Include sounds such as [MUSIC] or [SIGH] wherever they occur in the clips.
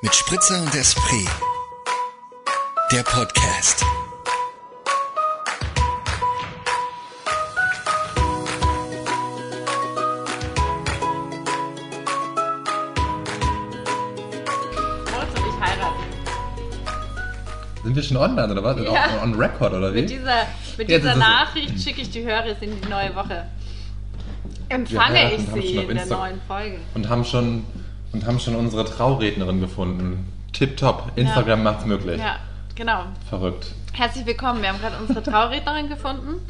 Mit Spritzer und Esprit. Der Podcast. Moritz und ich heiraten. Sind wir schon online oder was? Ja. On, on record oder wie? Mit dieser, mit dieser Nachricht schicke ich die Hörer in die neue Woche. Empfange ich sie in der neuen Folge. und haben schon und haben schon unsere Traurednerin gefunden. Tipptopp. Instagram macht's möglich. Ja, genau. Verrückt. Herzlich willkommen. Wir haben gerade unsere Traurednerin gefunden.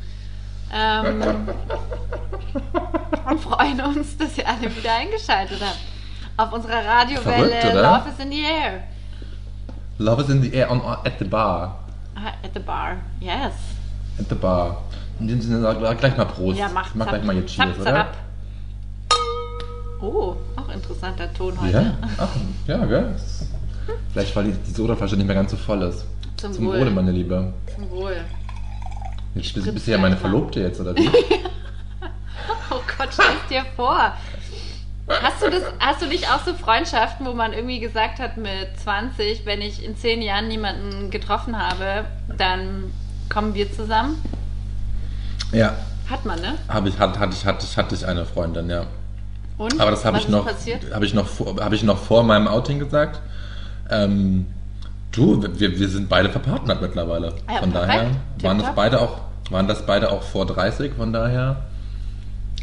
Ähm, [LAUGHS] und freuen uns, dass ihr alle wieder eingeschaltet habt. Auf unserer Radiowelle Verrückt, oder? Love is in the Air. Love is in the air on, at the bar. Ah, At the bar. Yes. At the bar. In dem Sinne gleich mal Prost. Ja, mach mach gleich mal jetzt Cheers, zapp, oder? ab. Oh, auch interessanter Ton heute. Ja? Ach, ja, gell? Vielleicht, weil die, die Sodaflasche nicht mehr ganz so voll ist. Zum Zum Wohl. Wohle, meine Liebe. Zum Wohl. Jetzt bist, bist du ja meine. Verlobte jetzt, oder [LAUGHS] wie? Oh Gott, stell es dir vor. Hast du, das, hast du nicht auch so Freundschaften, wo man irgendwie gesagt hat mit 20, wenn ich in 10 Jahren niemanden getroffen habe, dann kommen wir zusammen? ja. Hat man, ne? Habe ich, hatte, ich, hatte, ich, hatte ich eine Freundin, ja. Und? Aber das habe ich noch, habe ich noch, vor- habe ich noch vor meinem Outing gesagt. Ähm, du, wir, wir sind beide verpartnert mittlerweile. Ja, von perfekt. daher waren das beide auch, waren das beide auch vor 30. Von daher,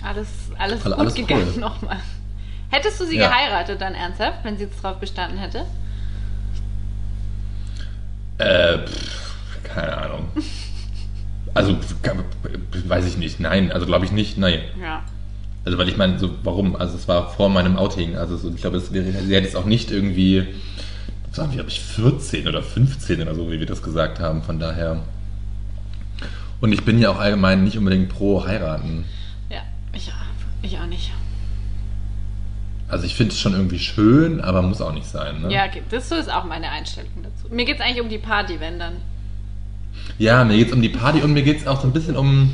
Alles, alles Alle- gut alles gegangen cool. [LAUGHS] nochmal. Hättest du sie Ja. geheiratet dann ernsthaft, wenn sie jetzt drauf bestanden hätte? äh, pff, keine Ahnung. [LAUGHS] Also weiß ich nicht. Nein, also glaube ich nicht. Nein. Ja. Also weil ich meine, so warum? Also es war vor meinem Outing. Also so, ich glaube, es wäre, sie hätte es auch nicht irgendwie, was waren wir, glaube ich, 14 oder 15 oder so, wie wir das gesagt haben. Von daher. Und ich bin ja auch allgemein nicht unbedingt pro heiraten. Ja, ich, ich auch nicht. Also ich finde es schon irgendwie schön, aber muss auch nicht sein. Ne? Ja, okay, das ist auch meine Einstellung dazu. Mir geht es eigentlich um die Party, wenn dann. Ja, mir geht es um die Party und mir geht es auch so ein bisschen um.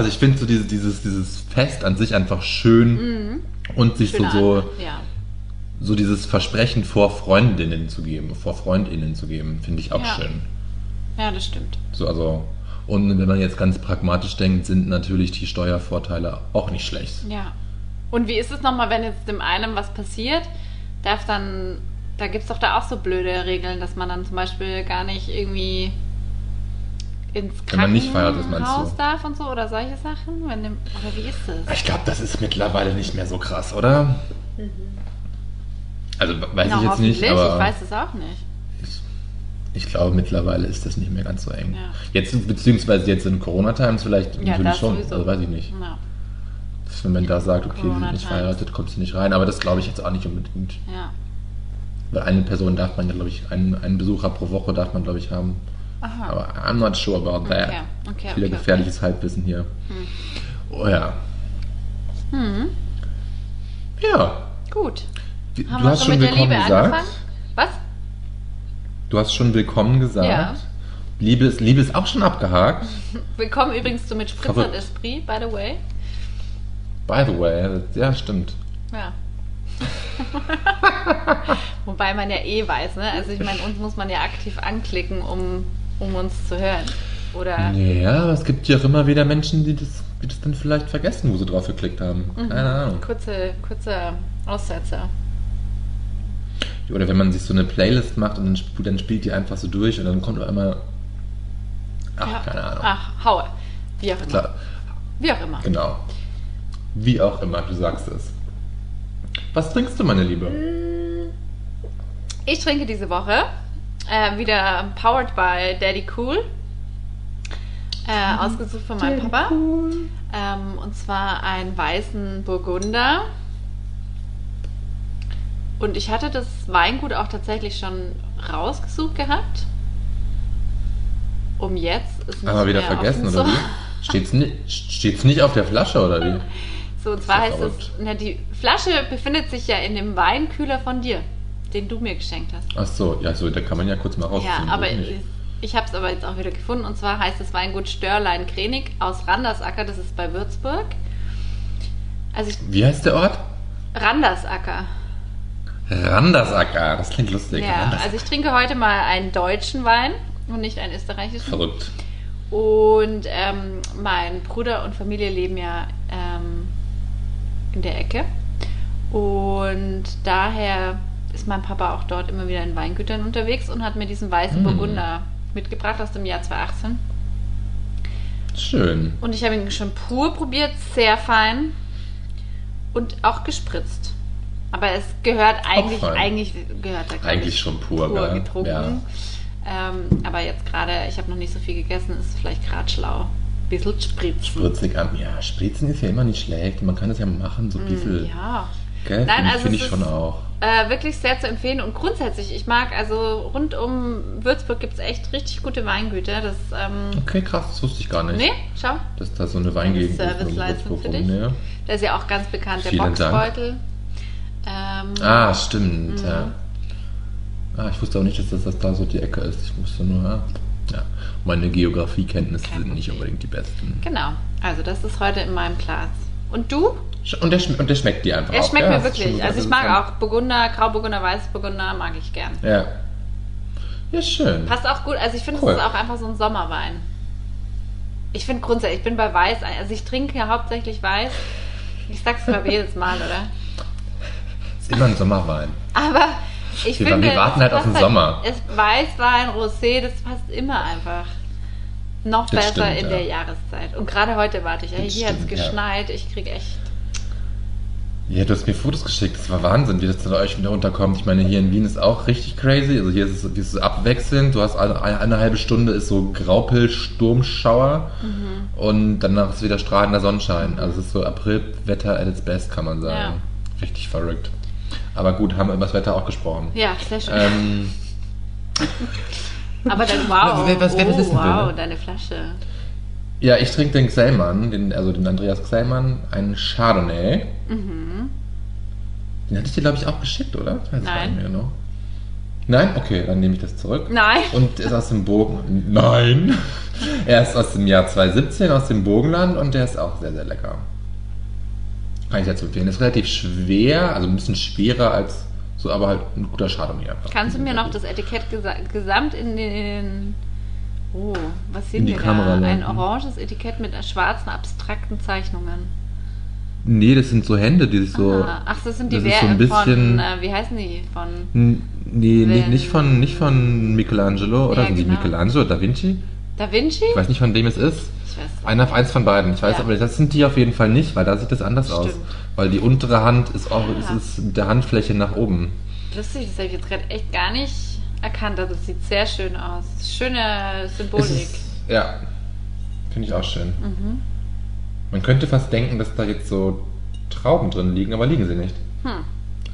Also ich finde so dieses, dieses, dieses Fest an sich einfach schön und sich so, Schöner so, Anfang. Ja. so dieses Versprechen vor Freundinnen zu geben, vor Freundinnen zu geben, finde ich auch Ja. schön. ja, das stimmt. So, also, und wenn man jetzt ganz pragmatisch denkt, sind natürlich die Steuervorteile auch nicht schlecht. Ja. Und wie ist es nochmal, wenn jetzt dem einen was passiert? Darf dann, da gibt es doch da auch so blöde Regeln, dass man dann zum Beispiel gar nicht irgendwie ins Wenn man nicht verheiratet ist, meinst Krankenhaus du? darf und so oder solche Sachen? Wenn dem, oder wie ist das? Ich glaube, das ist mittlerweile nicht mehr so krass, oder? Also weiß Na, ich jetzt nicht, aber ich weiß es auch nicht. ich, ich glaube, mittlerweile ist das nicht mehr ganz so eng. Ja. Jetzt, beziehungsweise jetzt in Corona-Times vielleicht Ja, natürlich das schon, sowieso. also weiß ich nicht. Ja. Wenn man da sagt, okay, wir sind nicht verheiratet, kommst du nicht rein, aber das glaube ich jetzt auch nicht unbedingt. ja. Weil eine Person darf man ja, glaube ich, einen, einen Besucher pro Woche darf man, glaube ich, haben. Aha. Aber I'm not sure about that. Okay, okay, Wieder okay, gefährliches Halbwissen hier. Oh ja. Hm. Ja. Gut. Wie- Haben du wir hast schon mit der willkommen Liebe gesagt. angefangen? Was? Du hast schon willkommen gesagt. Ja. Liebe, ist, Liebe ist auch schon abgehakt. [LAUGHS] Willkommen übrigens zu mit Spritzer und. Esprit, by the way. By the way, ja, stimmt. Ja. [LAUGHS] Wobei man ja eh weiß, ne? Also ich meine, uns muss man ja aktiv anklicken, um, um uns zu hören. Oder Ja, aber es gibt ja auch immer wieder Menschen, die das, die das dann vielleicht vergessen, wo sie drauf geklickt haben. Mhm. Keine Ahnung. kurze, kurze Aussetzer. Oder wenn man sich so eine Playlist macht und dann, sp- dann spielt die einfach so durch und dann kommt auch immer. Ach, Ja. keine Ahnung. Ach, haue. Wie auch immer. Klar, Wie auch immer. genau. Wie auch immer, du sagst es. Was trinkst du, meine Liebe? Ich trinke diese Woche äh, wieder powered by Daddy Cool. Äh, ausgesucht von meinem Papa. Ähm, und zwar einen weißen Burgunder. Und ich hatte das Weingut auch tatsächlich schon rausgesucht gehabt. Um jetzt ist Aber wieder vergessen, oder so. wie? Steht's nicht, steht's nicht auf der Flasche, oder wie? So, und zwar heißt es, na, die Flasche befindet sich ja in dem Weinkühler von dir, den du mir geschenkt hast. Ach so, ja, so, da kann man ja kurz mal Ja, rausfinden. aber ich, habe es aber jetzt auch wieder gefunden. Und zwar heißt es Weingut Störlein Krenig aus Randersacker, das ist bei Würzburg. Also ich, Wie heißt der Ort? Randersacker. Randersacker, das klingt lustig. Ja, also ich trinke heute mal einen deutschen Wein und nicht einen österreichischen. Verrückt. Und ähm, mein Bruder und Familie leben ja ähm, in der Ecke. Und daher ist mein Papa auch dort immer wieder in Weingütern unterwegs und hat mir diesen weißen Mm. Burgunder mitgebracht aus dem Jahr 2018. Schön. Und ich habe ihn schon pur probiert, sehr fein und auch gespritzt. Aber es gehört eigentlich, eigentlich gehört er Eigentlich ich, schon pur, pur getrunken. Ja. Ähm, aber jetzt gerade, ich habe noch nicht so viel gegessen, ist vielleicht gerade schlau. Bisschen spritzen. Spritzig an. Ja, Spritzen ist ja immer nicht schlecht. Man kann das ja machen, so ein bisschen. Mm, Ja. Gell? Nein, Finde ich- also finde ich schon auch. Äh, wirklich sehr zu empfehlen und grundsätzlich, ich mag, also rund um Würzburg gibt es echt richtig gute Weingüter. Das, ähm, Okay, krass, das wusste ich gar nicht. nee, schau, Dass da so eine Weingegend ist. Serviceleistung für dich. ne? der ist ja auch ganz bekannt, der Vielen Dank. Boxbeutel. Ähm, Ah, stimmt, Mhm. ja. Ah, ich wusste auch nicht, dass das, das da so die Ecke ist. Ich wusste nur, ja. ja. Meine Geografiekenntnisse sind nicht unbedingt die besten. Genau, also das ist heute in meinem Glas. Und du? Und der, und der schmeckt dir einfach Er auch. schmeckt ja, mir wirklich. Also ich mag auch Burgunder, Grauburgunder, Weißburgunder, mag ich gern. Ja. Ja, schön. Passt auch gut. Also ich finde, Cool. es ist auch einfach so ein Sommerwein. Ich finde grundsätzlich, ich bin bei Weiß, also ich trinke ja hauptsächlich Weiß. Ich sag's glaube ich jedes Mal, oder? Ist immer ein Sommerwein. Aber ich Wir- finde, wir warten halt auf den Sommer. Es Weißwein, Rosé, das passt immer einfach. Noch Das besser stimmt, in ja. der Jahreszeit. Und gerade heute warte ich. Das hier hat es stimmt, ja. geschneit. Ich krieg echt. Ja, du hast mir Fotos geschickt. Das war Wahnsinn, wie das bei euch wieder runterkommt. Ich meine, hier in Wien ist auch richtig crazy. Also hier ist es, hier ist es abwechselnd. Du hast eine, eine halbe Stunde ist so Graupel, Sturmschauer und danach ist wieder strahlender Sonnenschein. Also es ist so Aprilwetter at its best, kann man sagen. Ja. Richtig verrückt. Aber gut, haben wir über das Wetter auch gesprochen. Ja, sehr schön. Ähm, [LAUGHS] Aber dann, wow. Was- was- was oh, ist denn wow, bitte? deine Flasche. ja, ich trinke den Xellmann, den, also den Andreas Xellmann, einen Chardonnay. Mhm. Den hatte ich dir, glaube ich, auch geschickt, oder? Ich weiß Nein. nicht mehr genau. Nein? Okay, dann nehme ich das zurück. Nein. Und ist aus dem Bogen. Nein! Er ist aus dem Jahr 2017 aus dem Bogenland und der ist auch sehr, sehr lecker. Kann ich dazu empfehlen. Ist relativ schwer, also ein bisschen schwerer als so, aber halt ein guter Chardonnay einfach. Kannst du mir noch das Etikett gesa gesamt in den. Oh, was sehen In die wir Kamera da? Ein lenken. oranges Etikett mit schwarzen, abstrakten Zeichnungen. Nee, das sind so Hände, die sich so. ah, ach, das sind die das ist Wer so ein bisschen- von. Äh, wie heißen die? Von. Nee, nicht, nicht, von, nicht von Michelangelo, oder Ja, sind die genau. Michelangelo, Da Vinci? Da Vinci? Ich weiß nicht, von wem es ist. Einer, eins von beiden. Ich weiß, Ja. aber das sind die auf jeden Fall nicht, weil da sieht das anders aus. Stimmt. Weil die untere Hand ist auch, es ist mit der Handfläche nach oben. Lustig, das habe ich jetzt gerade echt gar nicht erkannt, aber es sieht sehr schön aus. Schöne Symbolik. ist, ja, finde ich auch schön. Mhm. Man könnte fast denken, dass da jetzt so Trauben drin liegen, aber liegen sie nicht. Hm.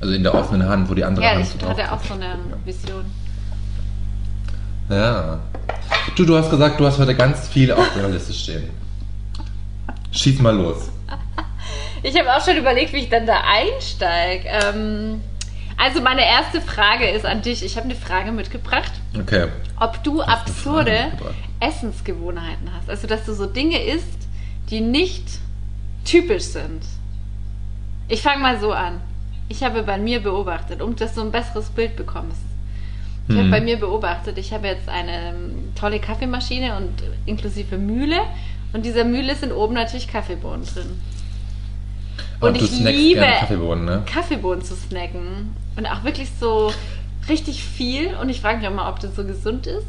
Also in der offenen Hand, wo die andere Ja, Hand ich so drauf hatte auch ist. so eine Vision. Ja. Du, du hast gesagt, du hast heute ganz viel auf deiner Liste stehen. Schieß mal los. Ich habe auch schon überlegt, wie ich dann da einsteige. Ähm, also meine erste Frage ist an dich. Ich habe eine Frage mitgebracht, Okay. ob du Hast absurde? Essensgewohnheiten hast. Also dass du so Dinge isst, die nicht typisch sind. Ich fange mal so an. Ich habe bei mir beobachtet, um dass du ein besseres Bild bekommst. Ich habe Hm. bei mir beobachtet, ich habe jetzt eine ähm, tolle Kaffeemaschine und inklusive Mühle. Und dieser Mühle sind oben natürlich Kaffeebohnen drin. Und du ich liebe Kaffeebohnen, ne? Kaffeebohnen zu snacken. Und auch wirklich so richtig viel. Und ich frage mich auch mal, ob das so gesund ist.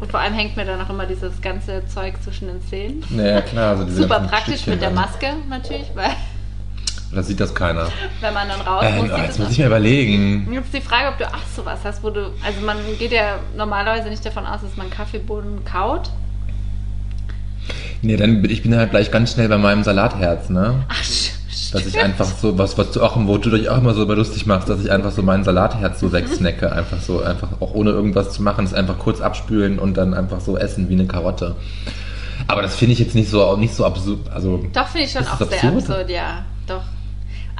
Und vor allem hängt mir dann auch immer dieses ganze Zeug zwischen den Zähnen. Naja, klar. Also Super praktisch Stückchen mit der. Maske natürlich, weil Da sieht das keiner. wenn man dann raus Äh, muss, oh, jetzt muss ich mir überlegen. Jetzt die Frage, ob du auch sowas hast, wo du, also man geht ja normalerweise nicht davon aus, dass man Kaffeebohnen kaut. Nee, dann bin ich bin halt gleich ganz schnell bei meinem Salatherz, ne? Ach, Dass ich einfach so, was, was du auch, wo du dich auch immer so lustig machst, dass ich einfach so meinen Salatherz so wegsnacke, [LAUGHS] einfach so, einfach auch ohne irgendwas zu machen, es einfach kurz abspülen und dann einfach so essen wie eine Karotte. Aber das finde ich jetzt nicht so, nicht so absurd, also. Doch, finde ich schon auch das sehr absurd? absurd, ja. Doch.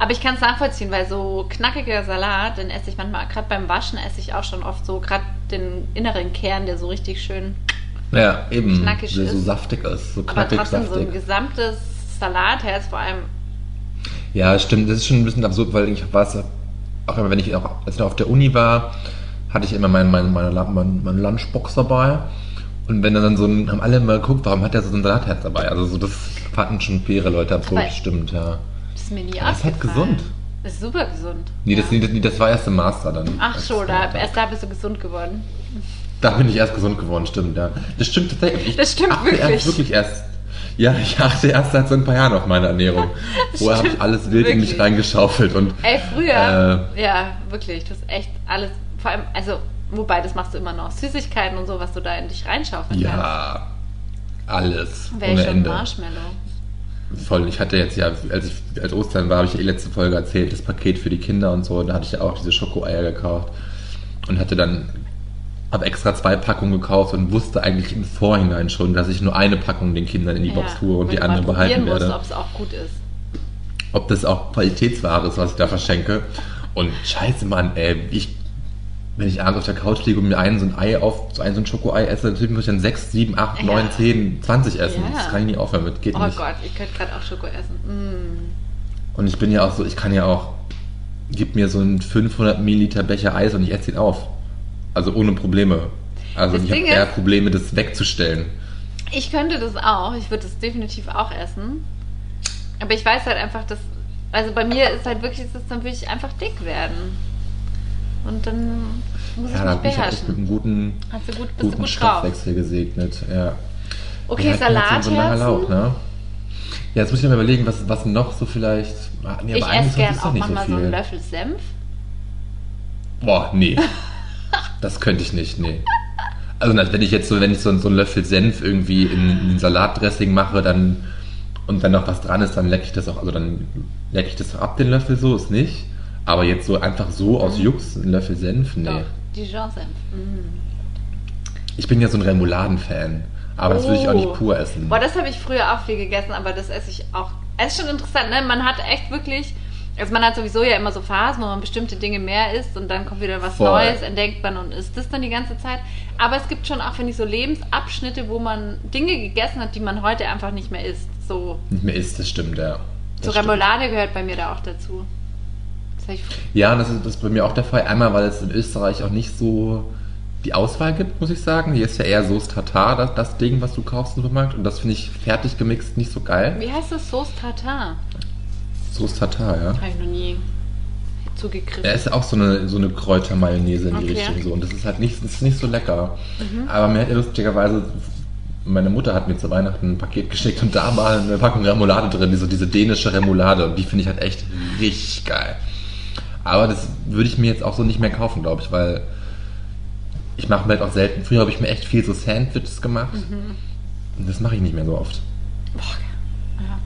Aber ich kann es nachvollziehen, weil so knackiger Salat, den esse ich manchmal, gerade beim Waschen esse ich auch schon oft so, gerade den inneren Kern, der so richtig schön, Ja, eben, Knackig der so ist. saftig ist, so aber knackig, trotzdem so ein saftig. gesamtes Salatherz, vor allem, Ja, stimmt, das ist schon ein bisschen absurd, weil ich weiß, auch immer, wenn ich auch, als ich noch auf der Uni war, hatte ich immer meine, meine, meine, meine, meine Lunchbox dabei. Und wenn dann so ein, haben alle immer geguckt, warum hat der so ein Salatherz dabei? Also so, das fanden schon faire Leute absurd, Aber- stimmt, ja. Das ist mir nie Das ist halt aufgefallen. gesund. Das ist super gesund. Nee, ja. das, das, nee, das war erst im Master dann. Ach Das- so, da, erst da bist du gesund geworden. Da bin ich erst gesund geworden, stimmt, ja. Das stimmt tatsächlich. Ich Das stimmt wirklich. Erst wirklich erst. Ja, ich achte erst seit so ein paar Jahren auf meine Ernährung. [LAUGHS] Vorher habe ich alles wild in mich wirklich. reingeschaufelt und Ey, früher, Äh. ja, wirklich, du hast echt alles, vor allem, also, wobei, das machst du immer noch, Süßigkeiten und so, was du da in dich reinschaufeln kannst. ja, alles Ende. Marshmallow. Voll, ich hatte jetzt ja, als ich als Ostern war, habe ich ja eh letzte Folge erzählt, das Paket für die Kinder und so, da hatte ich ja auch diese Schokoeier gekauft und hatte dann habe extra zwei Packungen gekauft und wusste eigentlich im Vorhinein schon, dass ich nur eine Packung den Kindern in die Box tue und die andere behalten werde. Musst, ob es auch gut ist. ob das auch Qualitätsware ist, was ich da verschenke. Und scheiße, Mann, ey, ich, wenn ich abends auf der Couch liege und mir einen so ein Ei auf, so ein so ein Schokoei esse, natürlich muss ich dann 6, 7, 8, Ja. 9, 10, 20 essen. Ja. Das kann ich nicht aufhören mit, geht Oh nicht. Gott, ich könnte gerade auch Schoko essen. Mm. Und ich bin ja auch so, ich kann ja auch, gib mir so einen 500 Milliliter Becher Eis und ich esse ihn auf. Also ohne Probleme. Also Das ich habe eher Probleme, das wegzustellen. Ich könnte das auch. Ich würde das definitiv auch essen. Aber ich weiß halt einfach, dass. Also bei mir ist halt wirklich, das dann würde ich einfach dick werden. Und dann muss Ja, ich mich bin ich mit einem beherrschen. guten, Hast du gut, bist du guten gut drauf. Stoffwechsel gesegnet. Ja. Okay, jetzt so-. Lauch, ne? Ja, jetzt muss ich mir überlegen, was, was noch so vielleicht. Ah, Nee, Ich esse gern auch nicht so manchmal so, einen. Löffel Senf. Boah, nee. das könnte ich nicht, nee. Also wenn ich jetzt so, wenn ich so, so einen Löffel Senf irgendwie in, in Salatdressing mache, dann und dann noch was dran ist, dann lecke ich das auch, also dann lecke ich das auch ab, den Löffel so, ist nicht. Aber jetzt so einfach so aus Jux, ein Löffel Senf, nee. Mhm. Doch, Dijon-Senf. Mm. Ich bin ja so ein Remouladen-Fan. Aber das würde ich auch nicht Oh. pur essen. Boah, das habe ich früher auch viel gegessen, aber das esse ich auch. Es ist schon interessant, ne? Man hat echt wirklich. Also man hat sowieso ja immer so Phasen, wo man bestimmte Dinge mehr isst und dann kommt wieder was Voll. Neues, entdeckt man und isst das dann die ganze Zeit. Aber es gibt schon auch, finde ich, so Lebensabschnitte, wo man Dinge gegessen hat, die man heute einfach nicht mehr isst. So, Nicht mehr isst, das stimmt, ja. Das so stimmt. Remoulade gehört bei mir da auch dazu. Das hab ich fr- Ja, das ist, das ist bei mir auch der Fall. Einmal, weil es in Österreich auch nicht so die Auswahl gibt, muss ich sagen. Hier ist ja eher Soße Tartar, das, das Ding, was du kaufst im Supermarkt. Und das finde ich fertig gemixt nicht so geil. Wie heißt das? Sauce Tartar? Soße Tartar, ja. Habe ich noch nie zugegriffen. Er ist auch so eine, so eine Kräutermayonnaise in die Okay. Richtung so. Und das ist halt nicht, ist nicht so lecker. Aber mir hat lustigerweise, meine Mutter hat mir zu Weihnachten ein Paket geschickt und da war eine Packung Remoulade drin, diese, diese dänische Remoulade. Und die finde ich halt echt richtig geil. Aber das würde ich mir jetzt auch so nicht mehr kaufen, glaube ich, weil ich mache mir halt auch selten. Früher habe ich mir echt viel so Sandwiches gemacht. Und das mache ich nicht mehr so oft. Boah, ja.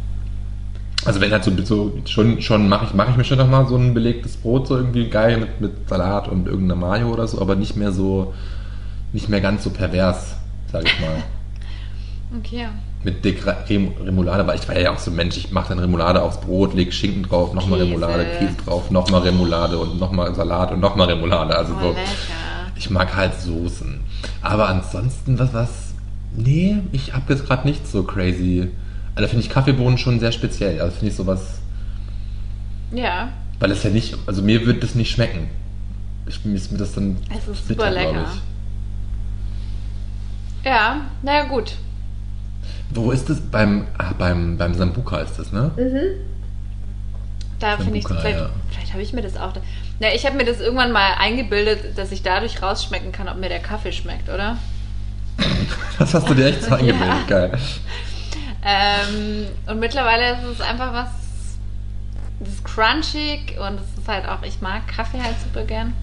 Also wenn halt so, so schon, schon mache ich, mache ich mir schon noch mal so ein belegtes Brot, so irgendwie geil mit, mit Salat und irgendeiner Mayo oder so, aber nicht mehr so, nicht mehr ganz so pervers, sag ich mal. [LAUGHS] Okay. Mit dick Re- Rem Remoulade, weil ich war ja auch so ein Mensch, ich mache dann Remoulade aufs Brot, leg Schinken drauf, nochmal. Remoulade, Käse drauf, nochmal Remoulade und nochmal Salat und nochmal Remoulade. Also Oh, so, lecker. ich mag halt Soßen. Aber ansonsten, was, was, nee, ich habe jetzt gerade nicht so crazy. Also finde ich Kaffeebohnen schon sehr speziell. Also finde ich sowas, Ja, weil es ja nicht, also mir wird das nicht schmecken. Ich, mir ist mir das dann Es ist bitter, super lecker. ja, naja gut. Wo ist das? Beim, ah, beim, beim Sambuka ist das, ne? Da finde ich, vielleicht, ja. vielleicht habe ich mir das auch. Da, na, ich habe mir das irgendwann mal eingebildet, dass ich dadurch rausschmecken kann, ob mir der Kaffee schmeckt, oder? [LAUGHS] Das hast du dir echt so [LAUGHS] Ja. eingebildet, geil. Ähm, und mittlerweile ist es einfach was. Das ist crunchig und es ist halt auch, ich mag Kaffee halt super gern.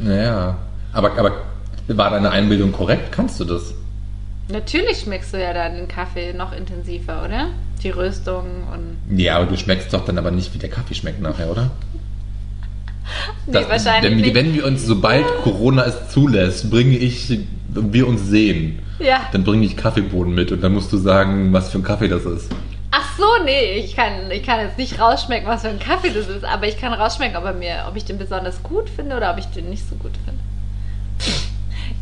Naja. Aber, aber war deine Einbildung korrekt? Kannst du das? Natürlich schmeckst du ja dann den Kaffee noch intensiver, oder? Die Röstung und. Ja, aber du schmeckst doch dann aber nicht, wie der Kaffee schmeckt nachher, oder? Nee, Das- wahrscheinlich wenn, nicht. wenn wir uns, sobald Corona es zulässt, bringe ich, wir uns sehen, Ja. dann bringe ich Kaffeebohnen mit und dann musst du sagen, was für ein Kaffee das ist. Ach so, nee, ich kann, ich kann jetzt nicht rausschmecken, was für ein Kaffee das ist, aber ich kann rausschmecken, ob, er mir, ob ich den besonders gut finde oder ob ich den nicht so gut finde.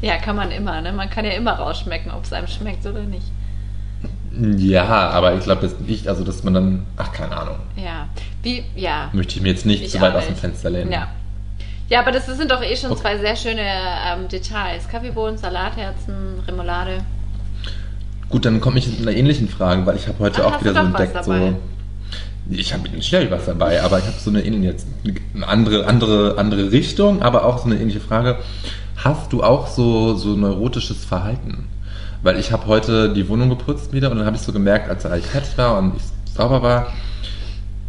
Ja, kann man immer, ne? Man kann ja immer rausschmecken, ob es einem schmeckt oder nicht. Ja, aber ich glaube jetzt nicht, also dass man dann, ach keine Ahnung, Ja. Wie, ja. möchte ich mir jetzt nicht Ich zu weit aus dem. Fenster lehnen. Ja. Ja, aber das sind doch eh schon Okay. zwei sehr schöne ähm, Details. Kaffeebohnen, Salatherzen, Remoulade. Gut, dann komme ich mit einer ähnlichen Frage, weil ich habe heute Ah, auch wieder so entdeckt, so. Ich habe schnell was dabei, aber ich habe so eine ähnliche, jetzt eine andere, andere, andere Richtung, aber auch so eine ähnliche Frage. Hast du auch so, so neurotisches Verhalten? Weil ich habe heute die Wohnung geputzt wieder und dann habe ich so gemerkt, als ich fertig war und ich sauber war,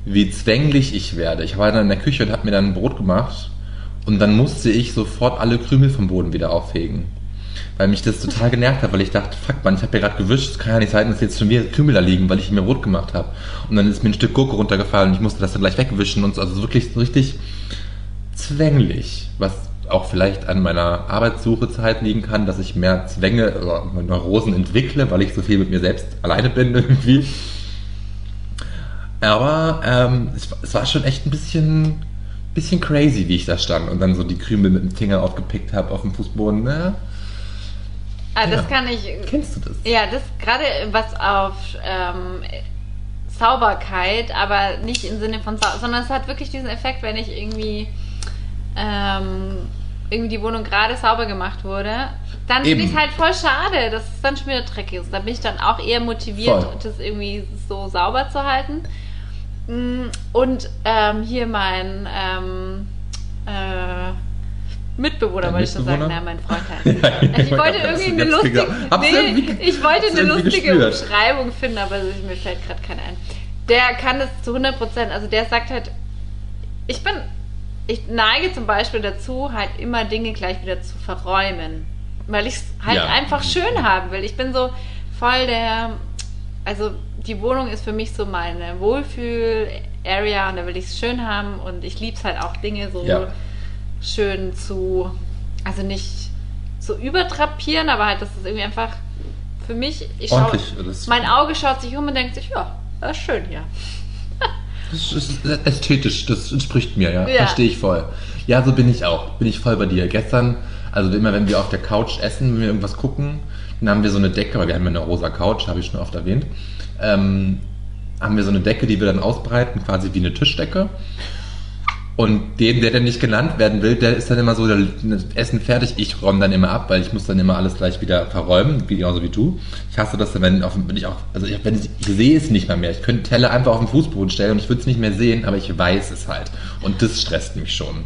wie zwänglich ich werde. Ich war dann in der Küche und habe mir dann ein Brot gemacht und dann musste ich sofort alle Krümel vom Boden wieder aufhegen. Weil mich das total genervt hat, weil ich dachte, fuck man, ich habe ja gerade gewischt, kann ja nicht sein, dass jetzt schon wieder Krümel da liegen, weil ich mir Brot gemacht habe. Und dann ist mir ein Stück Gurke runtergefallen und ich musste das dann gleich wegwischen und so. Also wirklich so richtig zwänglich, was auch vielleicht an meiner Arbeitssuchezeit liegen kann, dass ich mehr Zwänge oder Neurosen entwickle, weil ich so viel mit mir selbst alleine bin irgendwie. Aber ähm, es, war- es war schon echt ein bisschen, bisschen crazy, wie ich da stand und dann so die Krümel mit dem Finger aufgepickt habe auf dem Fußboden. Ne? Ah, das Ja. kann ich. Kennst du das? Ja, das gerade was auf ähm, Sauberkeit, aber nicht im Sinne von Sau sondern es hat wirklich diesen Effekt, wenn ich irgendwie ähm, irgendwie die Wohnung gerade sauber gemacht wurde, dann finde ich es halt voll schade, dass es dann schon wieder dreckig ist. Da bin ich dann auch eher motiviert, Voll. das irgendwie so sauber zu halten. Mm, Und ähm, hier mein ähm, äh, Mitbewohner, Dein wollte ich schon sagen, nein, mein Freund [LAUGHS] heißt. Ja, Also ich [LAUGHS] ich wollte irgendwie eine lustige, nee, ich wollte eine lustige gespürt. Umschreibung finden, aber mir fällt gerade keine ein. Der kann das zu 100 Prozent, also der sagt halt, ich bin, ich neige zum Beispiel dazu, halt immer Dinge gleich wieder zu verräumen, weil ich es halt Ja. einfach schön haben will. Ich bin so voll der, also die Wohnung ist für mich so meine Wohlfühl-Area und da will ich es schön haben und ich liebe es halt auch Dinge so Ja. schön zu, also nicht so übertrapieren, aber halt, das ist irgendwie einfach für mich, ich schaue, mein Auge schaut sich um und denkt sich, ja, das ist schön hier. Das ist ästhetisch, das entspricht mir, ja. Ja. Verstehe ich voll. Ja, so bin ich auch. Bin ich voll bei dir. Gestern, also immer wenn wir auf der Couch essen, wenn wir irgendwas gucken, dann haben wir so eine Decke, weil wir haben ja eine rosa Couch, habe ich schon oft erwähnt. Ähm, haben wir so eine Decke, die wir dann ausbreiten, quasi wie eine Tischdecke. Und dem, der dann nicht genannt werden will, der ist dann immer so, der Essen fertig, ich räume dann immer ab, weil ich muss dann immer alles gleich wieder verräumen, wie- genauso wie du. Ich hasse das, wenn, wenn ich auch, also ich, wenn ich, ich sehe es nicht mal mehr. Ich könnte Teller einfach auf den Fußboden stellen und ich würde es nicht mehr sehen, aber ich weiß es halt. Und das stresst mich schon.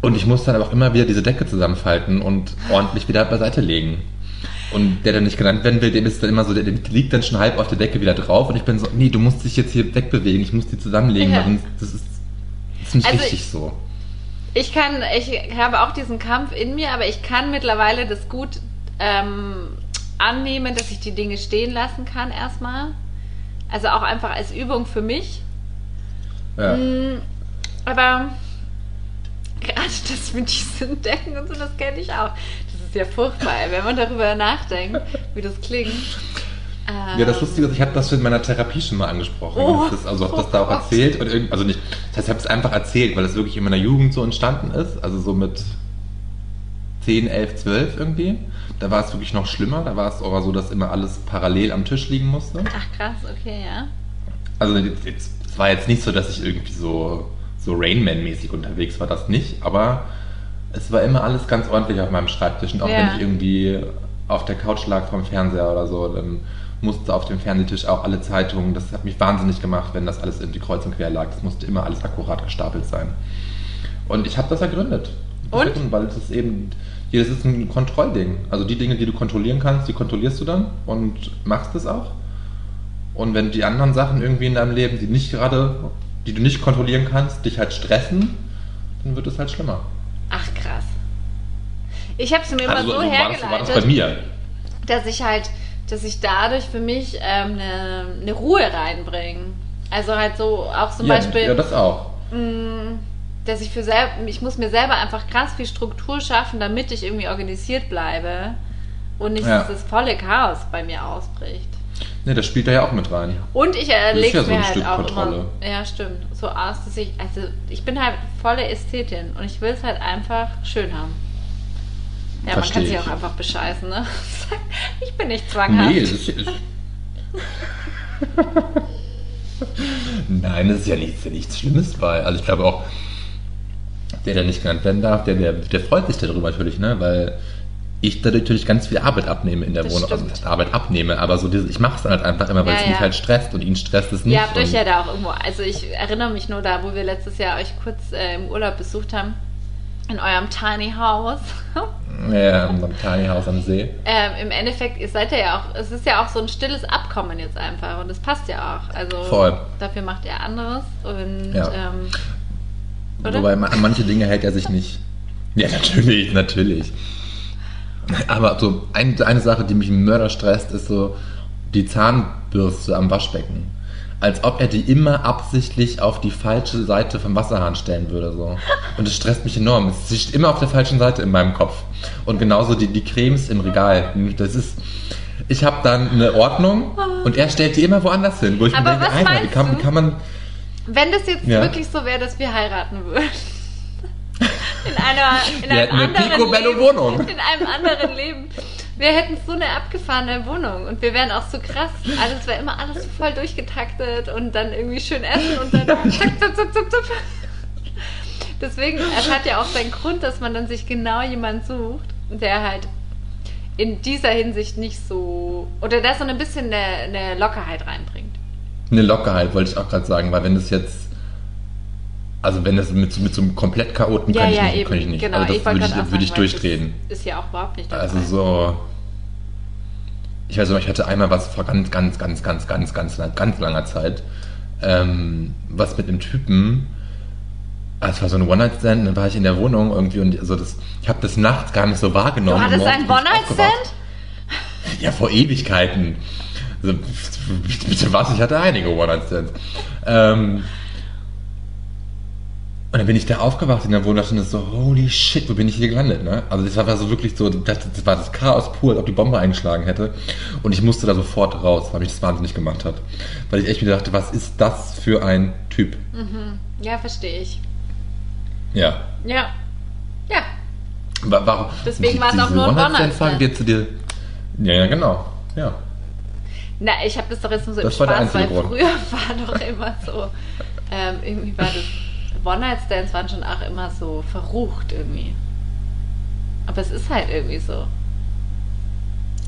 Und ich muss dann aber auch immer wieder diese Decke zusammenfalten und ordentlich wieder beiseite legen. Und der dann nicht genannt werden will, dem ist dann immer so, der, der liegt dann schon halb auf der Decke wieder drauf und ich bin so, nee, du musst dich jetzt hier wegbewegen, ich muss die zusammenlegen, Ja. das ist, das ist nicht Also richtig ich- so. Ich kann, ich habe auch diesen Kampf in mir, aber ich kann mittlerweile das gut ähm, annehmen, dass ich die Dinge stehen lassen kann erstmal. Also auch einfach als Übung für mich. Ja. Mm, aber [LAUGHS] gerade das mit diesen Decken und so, das kenne ich auch. Ja furchtbar, wenn man darüber nachdenkt, wie das klingt. Ja, das Lustige ist, ich habe das in meiner Therapie schon mal angesprochen. Oh. das, also habe das da auch erzählt. Und irgend, also nicht, das heißt, ich habe es einfach erzählt, weil es wirklich in meiner Jugend so entstanden ist. Also so mit 10, 11, 12 irgendwie. Da war es wirklich noch schlimmer. Da war es aber so, dass immer alles parallel am Tisch liegen musste. Ach krass, okay, ja. Also es war jetzt nicht so, dass ich irgendwie so, so Rainman-mäßig unterwegs war, das nicht. Aber es war immer alles ganz ordentlich auf meinem Schreibtisch. Und auch Ja. wenn ich irgendwie auf der Couch lag vom Fernseher oder so, dann musste auf dem Fernsehtisch auch alle Zeitungen, das hat mich wahnsinnig gemacht, wenn das alles irgendwie kreuz und quer lag. Das musste immer alles akkurat gestapelt sein. Und ich habe das ergründet. Das Und? ergründet, Weil es ist eben, jedes ist ein Kontrollding. Also die Dinge, die du kontrollieren kannst, die kontrollierst du dann und machst es auch. Und wenn die anderen Sachen irgendwie in deinem Leben, die nicht gerade, die du nicht kontrollieren kannst, dich halt stressen, dann wird es halt schlimmer. Ach krass. Ich habe es mir immer Also, so so war, das, hergeleitet. war das bei mir. dass ich halt, dass ich dadurch für mich ähm, eine, eine Ruhe reinbringe. Also halt so auch zum ja, Beispiel, ja, das auch. mh, dass ich für selber, ich muss mir selber einfach krass viel Struktur schaffen, damit ich irgendwie organisiert bleibe und nicht, Ja. dass das volle Chaos bei mir ausbricht. Ne, das spielt da ja auch mit rein. Und ich erlege ja so mir ein halt Stück auch Kontrolle. immer, ja stimmt, so aus, dass ich, also ich bin halt volle Ästhetin und ich will es halt einfach schön haben. Ja, Versteh man kann sich ich. auch einfach bescheißen, ne? [LAUGHS] Ich bin nicht zwanghaft. Nee, das ist, ist [LAUGHS] Nein, das ist ja nichts, nichts Schlimmes bei. Also ich glaube auch, der, der nicht genannt werden darf, der, der, der freut sich darüber natürlich, ne? Weil ich dadurch natürlich ganz viel Arbeit abnehme in der Das Wohnung. Also stimmt. nicht Arbeit abnehme, aber so dieses, ich mache es dann halt einfach immer, weil Ja, es mich ja. halt stresst und ihn stresst es nicht. Ihr habt euch und- ja da auch irgendwo, also ich erinnere mich nur da, wo wir letztes Jahr euch kurz äh, im Urlaub besucht haben, in eurem Tiny House. [LAUGHS] Ja, in unserem Tiny House am See. ähm, Im Endeffekt, ihr seid ja auch, es ist ja auch so ein stilles Abkommen jetzt einfach und es passt ja auch. Also Voll. dafür macht ihr anderes und Ja. ähm? Wobei ma- an manche Dinge hält er sich nicht. Ja, natürlich, natürlich. Aber so ein, eine Sache, die mich mörder stresst, ist so die Zahnbürste am Waschbecken. Als ob er die immer absichtlich auf die falsche Seite vom Wasserhahn stellen würde. So. Und es stresst mich enorm. Es steht immer auf der falschen Seite in meinem Kopf. Und genauso die, die Cremes im Regal. Das ist. Ich habe dann eine Ordnung und er stellt die immer woanders hin. Wo ich Aber mir denke, was Alter, wie kann, wie kann man. wenn das jetzt Ja. wirklich so wäre, dass wir heiraten würden. In einer, in Wir einem anderen picobello Leben, Wohnung. In einem anderen Leben. Wir hätten so eine abgefahrene Wohnung und wir wären auch so krass. Alles wäre immer alles voll durchgetaktet und dann irgendwie schön essen und dann zack, zack, zack, zack, zack. Deswegen, es hat ja auch seinen Grund, dass man dann sich genau jemanden sucht, der halt in dieser Hinsicht nicht so oder der so ein bisschen eine, eine Lockerheit reinbringt. Eine Lockerheit, wollte ich auch gerade sagen, weil wenn das jetzt. Also wenn das mit, so- mit so einem komplett Chaoten kann, ich nicht, kann ich nicht. Genau, also das würde ich, auch würde ich sagen, durchdrehen. Das ist ja auch überhaupt nicht Also Fall. so. Ich weiß noch, ich hatte einmal was vor ganz, ganz, ganz, ganz, ganz, ganz, ganz langer Zeit. Ähm, was mit einem Typen. ah, Es war so ein One-Night-Stand, dann war ich in der Wohnung irgendwie und also das, ich habe das nachts gar nicht so wahrgenommen. Du hattest und einen morgens bin ich One-Night-Stand? Ja, vor Ewigkeiten. Also, [LAUGHS] bitte was? Ich hatte einige One-Night-Stands. Ähm, und dann bin ich da aufgewacht in der Wohnung und dachte so, holy shit, wo bin ich hier gelandet? Ne? Also das war so wirklich so, das, das war das Chaos pur, als ob die Bombe eingeschlagen hätte. Und ich musste da sofort raus, weil mich das wahnsinnig gemacht hat. Weil ich echt wieder dachte, was ist das für ein Typ? Ja, verstehe ich. Ja. Ja. Ja. Wa- Warum? Deswegen war es auch nur ein One-Night-Stand. die jetzt zu dir. Ja, ja, genau. Ja. Na, ich habe das doch jetzt nur so Das im war der Spaß, weil einzige Grund. früher [LAUGHS] war doch immer so, ähm, irgendwie war das, One-Night-Stands waren schon auch immer so verrucht irgendwie. Aber es ist halt irgendwie so.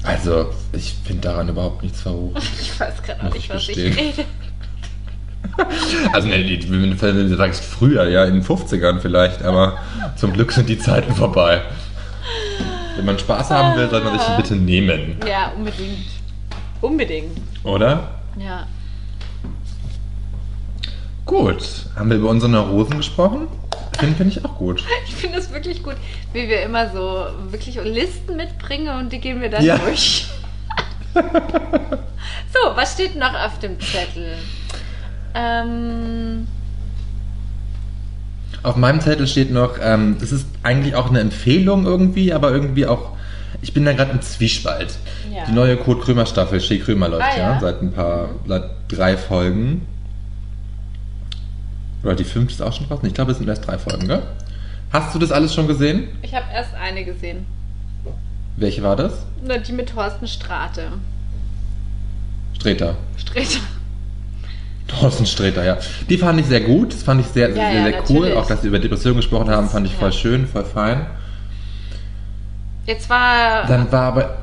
Also, ich finde daran überhaupt nichts verrucht. [LAUGHS] Ich weiß gerade auch nicht, ich was ich rede. [LAUGHS] Also, ne, die- wenn du sagst früher, ja, in den 50ern vielleicht, aber zum Glück sind die Zeiten vorbei. Wenn man Spaß haben will, soll man sich die bitte nehmen, Ja, unbedingt. Unbedingt. oder? Ja. Gut. Haben wir über unsere Neurosen gesprochen? Finde find ich auch gut. [LAUGHS] Ich finde es wirklich gut, wie wir immer so wirklich Listen mitbringen und die gehen wir dann Ja. durch. [LAUGHS] so, was steht noch auf dem Zettel? Ähm, Auf meinem Zettel steht noch, ähm, das ist eigentlich auch eine Empfehlung irgendwie, aber irgendwie auch, ich bin da gerade im Zwiespalt. Ja. Die neue Kurt Krömer Staffel, Shea Krömer läuft Ah, ja. ja. seit ein paar, seit drei Folgen. Oder die fünfte ist auch schon draußen? Ich glaube, es sind erst drei Folgen, gell? Hast du das alles schon gesehen? ich habe erst eine gesehen. Welche war das? Nur die mit Thorsten Strate. Streter. Streter. Thorsten Streter, ja. Die fand ich sehr gut. Das fand ich sehr, Ja, sehr, ja, sehr cool. Auch, dass sie über Depressionen gesprochen haben, fand ich voll Ja. schön, voll fein. Jetzt war Dann war aber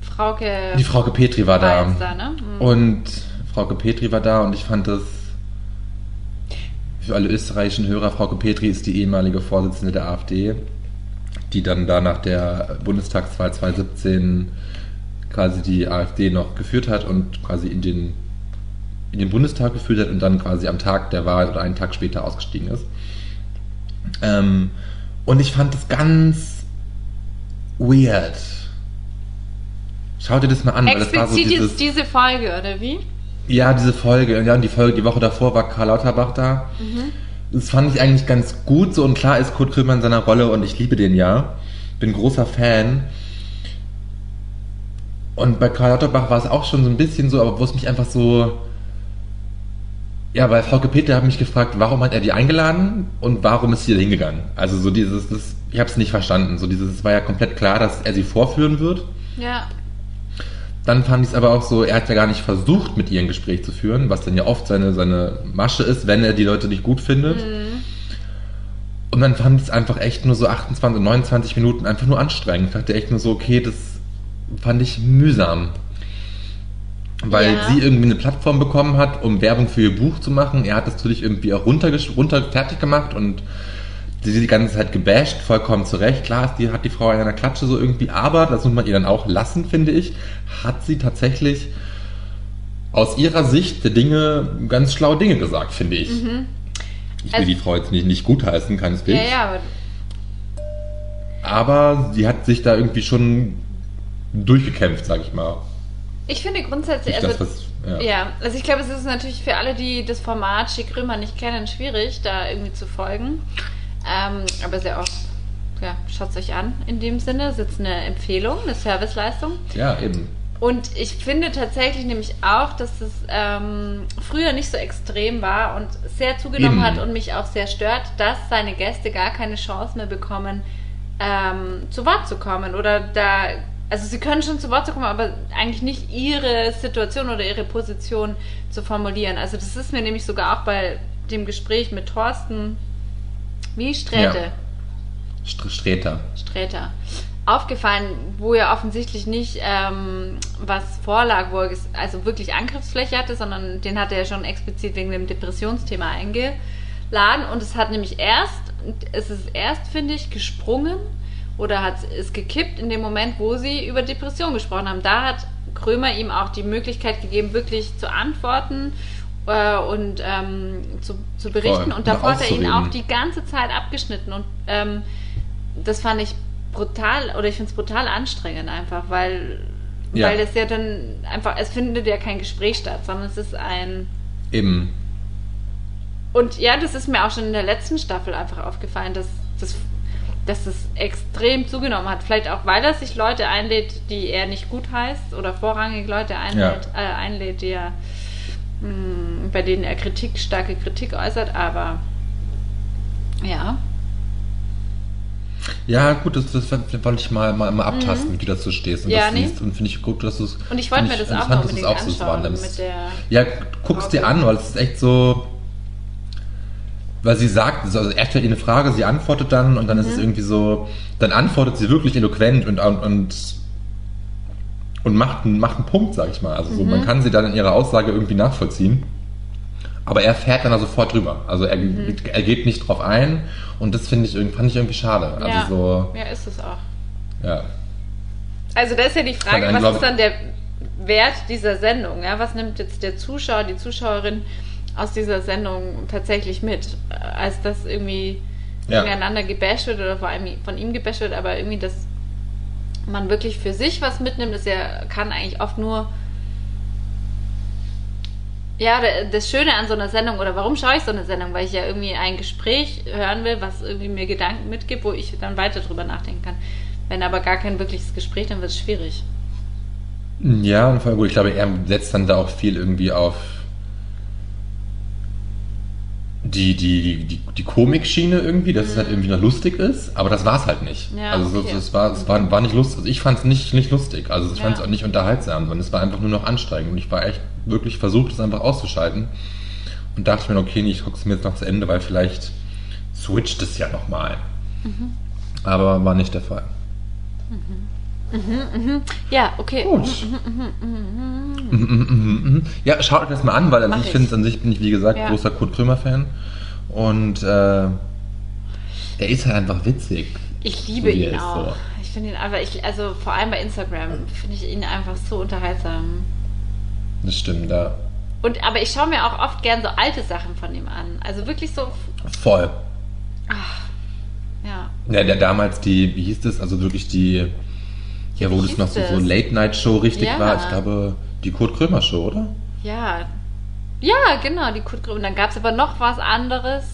Frauke die Frauke Petri war da. Da, ne? Mhm. Und Frauke Petri war da und ich fand das für alle österreichischen Hörer, Frauke Petri ist die ehemalige Vorsitzende der AfD, die dann da nach der Bundestagswahl 2017 quasi die AfD noch geführt hat und quasi in den, in den Bundestag geführt hat und dann quasi am Tag der Wahl oder einen Tag später ausgestiegen ist. Ähm, und ich fand das ganz weird. Schau dir das mal an, weil das war so Explizit dieses... diese Folge, oder wie? Ja, diese Folge. Ja, und die Folge, die Woche davor war Karl Lauterbach da. Das fand ich eigentlich ganz gut so und klar ist Kurt Krömer in seiner Rolle und ich liebe den ja. Bin großer Fan. Und bei Karl Lauterbach war es auch schon so ein bisschen so, aber wo es mich einfach so Ja, weil Frau Peter hat mich gefragt, warum hat er die eingeladen und warum ist sie da hingegangen? Also so dieses, das, ich habe es nicht verstanden. So dieses, es war ja komplett klar, dass er sie vorführen wird. Ja. Dann fand ich es aber auch so, er hat ja gar nicht versucht, mit ihr ein Gespräch zu führen, was dann ja oft seine, seine Masche ist, wenn er die Leute nicht gut findet. Und dann fand ich es einfach echt nur so 28, 29 Minuten einfach nur anstrengend. Ich dachte echt nur so, okay, das fand ich mühsam. Weil Ja. sie irgendwie eine Plattform bekommen hat, um Werbung für ihr Buch zu machen. Er hat das natürlich irgendwie auch runter, runter fertig gemacht und sie die ganze Zeit gebasht, vollkommen zurecht. Klar, ist die, hat die Frau in einer Klatsche so irgendwie, aber das muss man ihr dann auch lassen, finde ich, hat sie tatsächlich aus ihrer Sicht der Dinge ganz schlaue Dinge gesagt, finde ich. Ich will Mhm. Also- die Frau jetzt nicht, nicht gutheißen, keineswegs. Ja, ja, aber Aber sie hat sich da irgendwie schon durchgekämpft, sag ich mal. ich finde grundsätzlich, also, das, was, ja. ja, also ich glaube, es ist natürlich für alle, die das Format Schick Römer nicht kennen, schwierig, da irgendwie zu folgen. Ähm, aber sehr oft, ja, schaut es euch an in dem Sinne. Es ist jetzt eine Empfehlung, eine Serviceleistung. ja, eben. Und ich finde tatsächlich nämlich auch, dass es ähm, früher nicht so extrem war und sehr zugenommen Eben. hat und mich auch sehr stört, dass seine Gäste gar keine Chance mehr bekommen, ähm, zu Wort zu kommen oder da. Also sie können schon zu Wort kommen, aber eigentlich nicht ihre Situation oder ihre Position zu formulieren. Also das ist mir nämlich sogar auch bei dem Gespräch mit Thorsten, wie Sträte, Ja. St Streter. Sträter aufgefallen, wo er offensichtlich nicht ähm, was vorlag, wo er also wirklich Angriffsfläche hatte, sondern den hat er ja schon explizit wegen dem Depressionsthema eingeladen und es hat nämlich erst, es ist erst, finde ich, gesprungen oder hat es gekippt in dem Moment, wo sie über Depression gesprochen haben. Da hat Krömer ihm auch die Möglichkeit gegeben, wirklich zu antworten äh, und ähm, zu, zu berichten. Voll. Und davor hat er ihn auch die ganze Zeit abgeschnitten. Und ähm, das fand ich brutal, oder ich finde es brutal anstrengend einfach, weil, Ja. weil es ja dann einfach, es findet ja kein Gespräch statt, sondern es ist ein. Eben. Und ja, das ist mir auch schon in der letzten Staffel einfach aufgefallen, dass das dass es extrem zugenommen hat. Vielleicht auch, weil er sich Leute einlädt, die er nicht gut heißt oder vorrangig Leute einlädt, äh, einlädt die er, mh, bei denen er Kritik, starke Kritik äußert, aber ja. Ja, gut, das, das wollte ich mal, mal, mal abtasten, wie du dazu stehst und Mhm. Ja, das nee. siehst. Und finde ich gut, dass du es. Und ich wollte mir das auch du unbedingt auch so wahrnimmst. mit der Ja, guck's dir an, weil es ist echt so. Weil sie sagt, also er stellt ihr eine Frage, sie antwortet dann und dann ist es Mhm. irgendwie so, dann antwortet sie wirklich eloquent und, und, und, und macht, einen- macht einen Punkt, sag ich mal. Also so, Mhm. man kann sie dann in ihrer Aussage irgendwie nachvollziehen. Aber er fährt dann da sofort drüber. Also er, Mhm. er geht nicht drauf ein und das finde ich, fand ich irgendwie schade. Also ja, so, ja, ist es auch. ja. Also da ist ja die Frage, einen, was glaub ist dann der Wert dieser Sendung? Ja? Was nimmt jetzt der Zuschauer, die Zuschauerin aus dieser Sendung tatsächlich mit? Als das irgendwie Ja. gegeneinander gebasht wird oder vor allem von ihm gebasht wird, aber irgendwie, dass man wirklich für sich was mitnimmt, ist ja, kann eigentlich oft nur ja, da- das Schöne an so einer Sendung, oder warum schaue ich so eine Sendung? Weil ich ja irgendwie ein Gespräch hören will, was irgendwie mir Gedanken mitgibt, wo ich dann weiter drüber nachdenken kann. Wenn aber gar kein wirkliches Gespräch, dann wird es schwierig. Ja, und vor allem gut, ich glaube, er setzt dann da auch viel irgendwie auf die, die, die, die, Komikschiene irgendwie, dass es halt irgendwie noch lustig ist, aber das war es halt nicht. Mhm. Ja, also so, okay. so, es war, es war, war nicht lustig. Also ich fand es nicht, nicht lustig. Also ich Ja. fand es auch nicht unterhaltsam, sondern es war einfach nur noch anstrengend. Und ich war echt wirklich versucht, es einfach auszuschalten. Und dachte mir, okay, ich gucke es mir jetzt noch zu Ende, weil vielleicht switcht es ja nochmal. Mhm. Aber war nicht der Fall. Ja, okay. Gut. Mhm, mhm, mhm. Ja, schaut euch das mal an, weil Mach ich finde es an sich, bin ich wie gesagt Ja. großer Kurt Krömer-Fan. Und äh, er ist halt einfach witzig. Ich liebe So ihn auch. so. Ich finde ihn einfach, ich, also vor allem bei Instagram finde ich ihn einfach so unterhaltsam. Das stimmt, da. Und aber ich schaue mir auch oft gern so alte Sachen von ihm an. Also wirklich so, Voll. ja. Ja, der damals die, wie hieß das? Also wirklich die, ja, wo das noch so, so das? Late-Night-Show richtig Ja. war. Ich glaube, die Kurt Krömer-Show, oder? Ja. Ja, genau, die Kurt Krömer. Und dann gab es aber noch was anderes.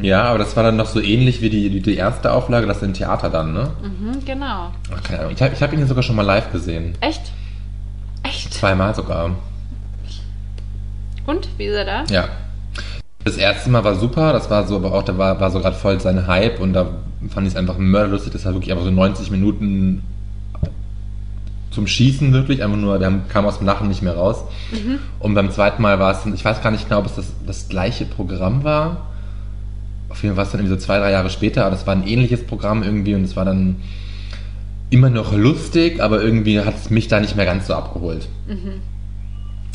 Ja, aber das war dann noch so ähnlich wie die, die, die erste Auflage, das im Theater dann, ne? Mhm, genau. Ach, keine Ahnung. Ich habe ich hab ihn sogar schon mal live gesehen. Echt? Echt? Zweimal sogar. Und, wie ist er da? Ja. Das erste Mal war super, das war so, aber auch, da war, war so gerade voll sein Hype und da fand ich es einfach mörderlustig. Das war wirklich einfach so 90 Minuten zum Schießen wirklich, einfach nur, der kam aus dem Lachen nicht mehr raus. Mhm. Und beim zweiten Mal war es, ich weiß gar nicht genau, ob es das, das gleiche Programm war. Auf jeden Fall war es dann irgendwie so zwei, drei Jahre später, aber das war ein ähnliches Programm irgendwie und es war dann immer noch lustig, aber irgendwie hat es mich da nicht mehr ganz so abgeholt.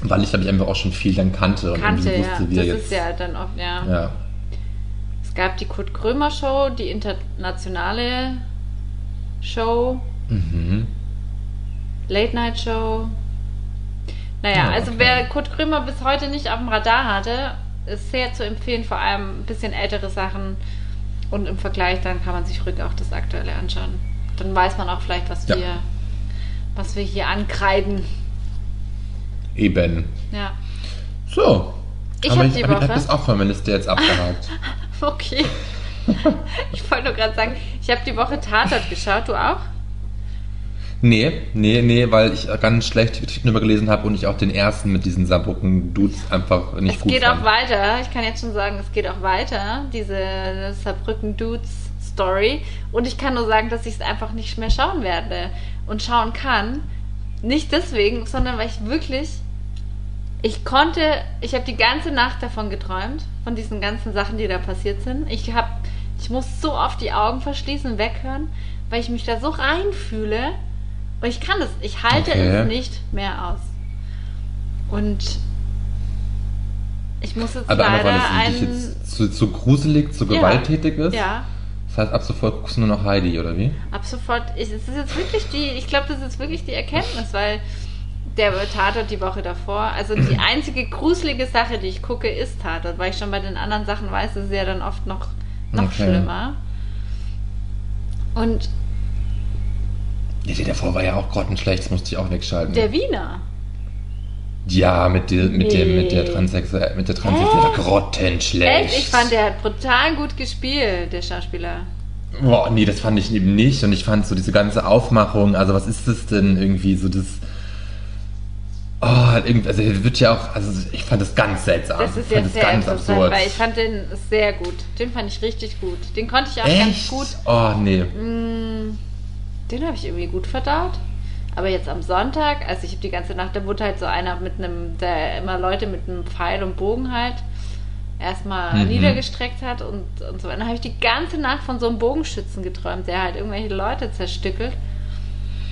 Weil ich, glaube ich, einfach auch schon viel dann kannte und Mhm. Kannte, irgendwie ja. wusste, wie er Das jetzt. ist ja dann oft, ja. ja. Es gab die Kurt Krömer Show, die internationale Show, Mhm. Late Night Show. Naja, Ja, also okay. wer Kurt Krömer bis heute nicht auf dem Radar hatte, ist sehr zu empfehlen, vor allem ein bisschen ältere Sachen. Und im Vergleich, dann kann man sich ruhig auch das Aktuelle anschauen. Dann weiß man auch vielleicht, was Ja. wir, was wir hier ankreiden. Eben. Ja. So. Ich aber hab die aber ich Woche- habe das Liste jetzt abgehakt. [LAUGHS] [LAUGHS] Okay. ich wollte nur gerade sagen, ich habe die Woche Tatort geschaut, du auch? nee, nee, nee, weil ich ganz schlechte Kritiken darüber gelesen habe und ich auch den ersten mit diesen Saarbrücken-Dudes einfach nicht es gut geht fand. auch weiter. Ich kann jetzt schon sagen, es geht auch weiter, diese Saarbrücken Dudes Story. Und ich kann nur sagen, dass ich es einfach nicht mehr schauen werde und schauen kann. Nicht deswegen, sondern weil ich wirklich, ich konnte, ich habe die ganze Nacht davon geträumt, von diesen ganzen Sachen, die da passiert sind. Ich habe, ich muss so oft die Augen verschließen weghören, weil ich mich da so reinfühle. Und ich kann es, ich halte Okay. es nicht mehr aus. Und ich muss jetzt aber einfach, leider weil es einen. jetzt zu, zu gruselig, zu Ja. gewalttätig ist. Ja, Das heißt, ab sofort guckst du nur noch Heidi, oder wie? ab sofort. Ich, es ist jetzt wirklich die, ich glaube, das ist wirklich die Erkenntnis, weil der Tatort die Woche davor, also die [CLEARS THROAT] einzige gruselige Sache, die ich gucke, ist Tatort, weil ich schon bei den anderen Sachen weiß, ist es ja dann oft noch, noch Okay. schlimmer. Und Ja, der davor war ja auch grottenschlecht, das musste ich auch wegschalten. der Wiener. ja, mit, der mit, dem, mit der Nee. Transsexuell, mit der Transsexuell, Echt? grottenschlecht. Echt? Ich fand, der hat brutal gut gespielt, der Schauspieler. Boah, nee, das fand ich eben nicht. Und ich fand so diese ganze Aufmachung, also was ist das denn irgendwie so das. Oh, irgendwie, also wird ja auch, also ich fand das ganz seltsam. Das ist ich ja fand sehr ganz interessant, absurd. weil ich fand den sehr gut. Den fand ich richtig gut. Den konnte ich auch ganz Echt? gut. Oh, nee. Mm, Den habe ich irgendwie gut verdaut. Aber jetzt am Sonntag, also ich habe die ganze Nacht, da wurde halt so einer mit einem, der immer Leute mit einem Pfeil und Bogen halt erstmal Mhm. niedergestreckt hat und, und so. Und dann habe ich die ganze Nacht von so einem Bogenschützen geträumt, der halt irgendwelche Leute zerstückelt.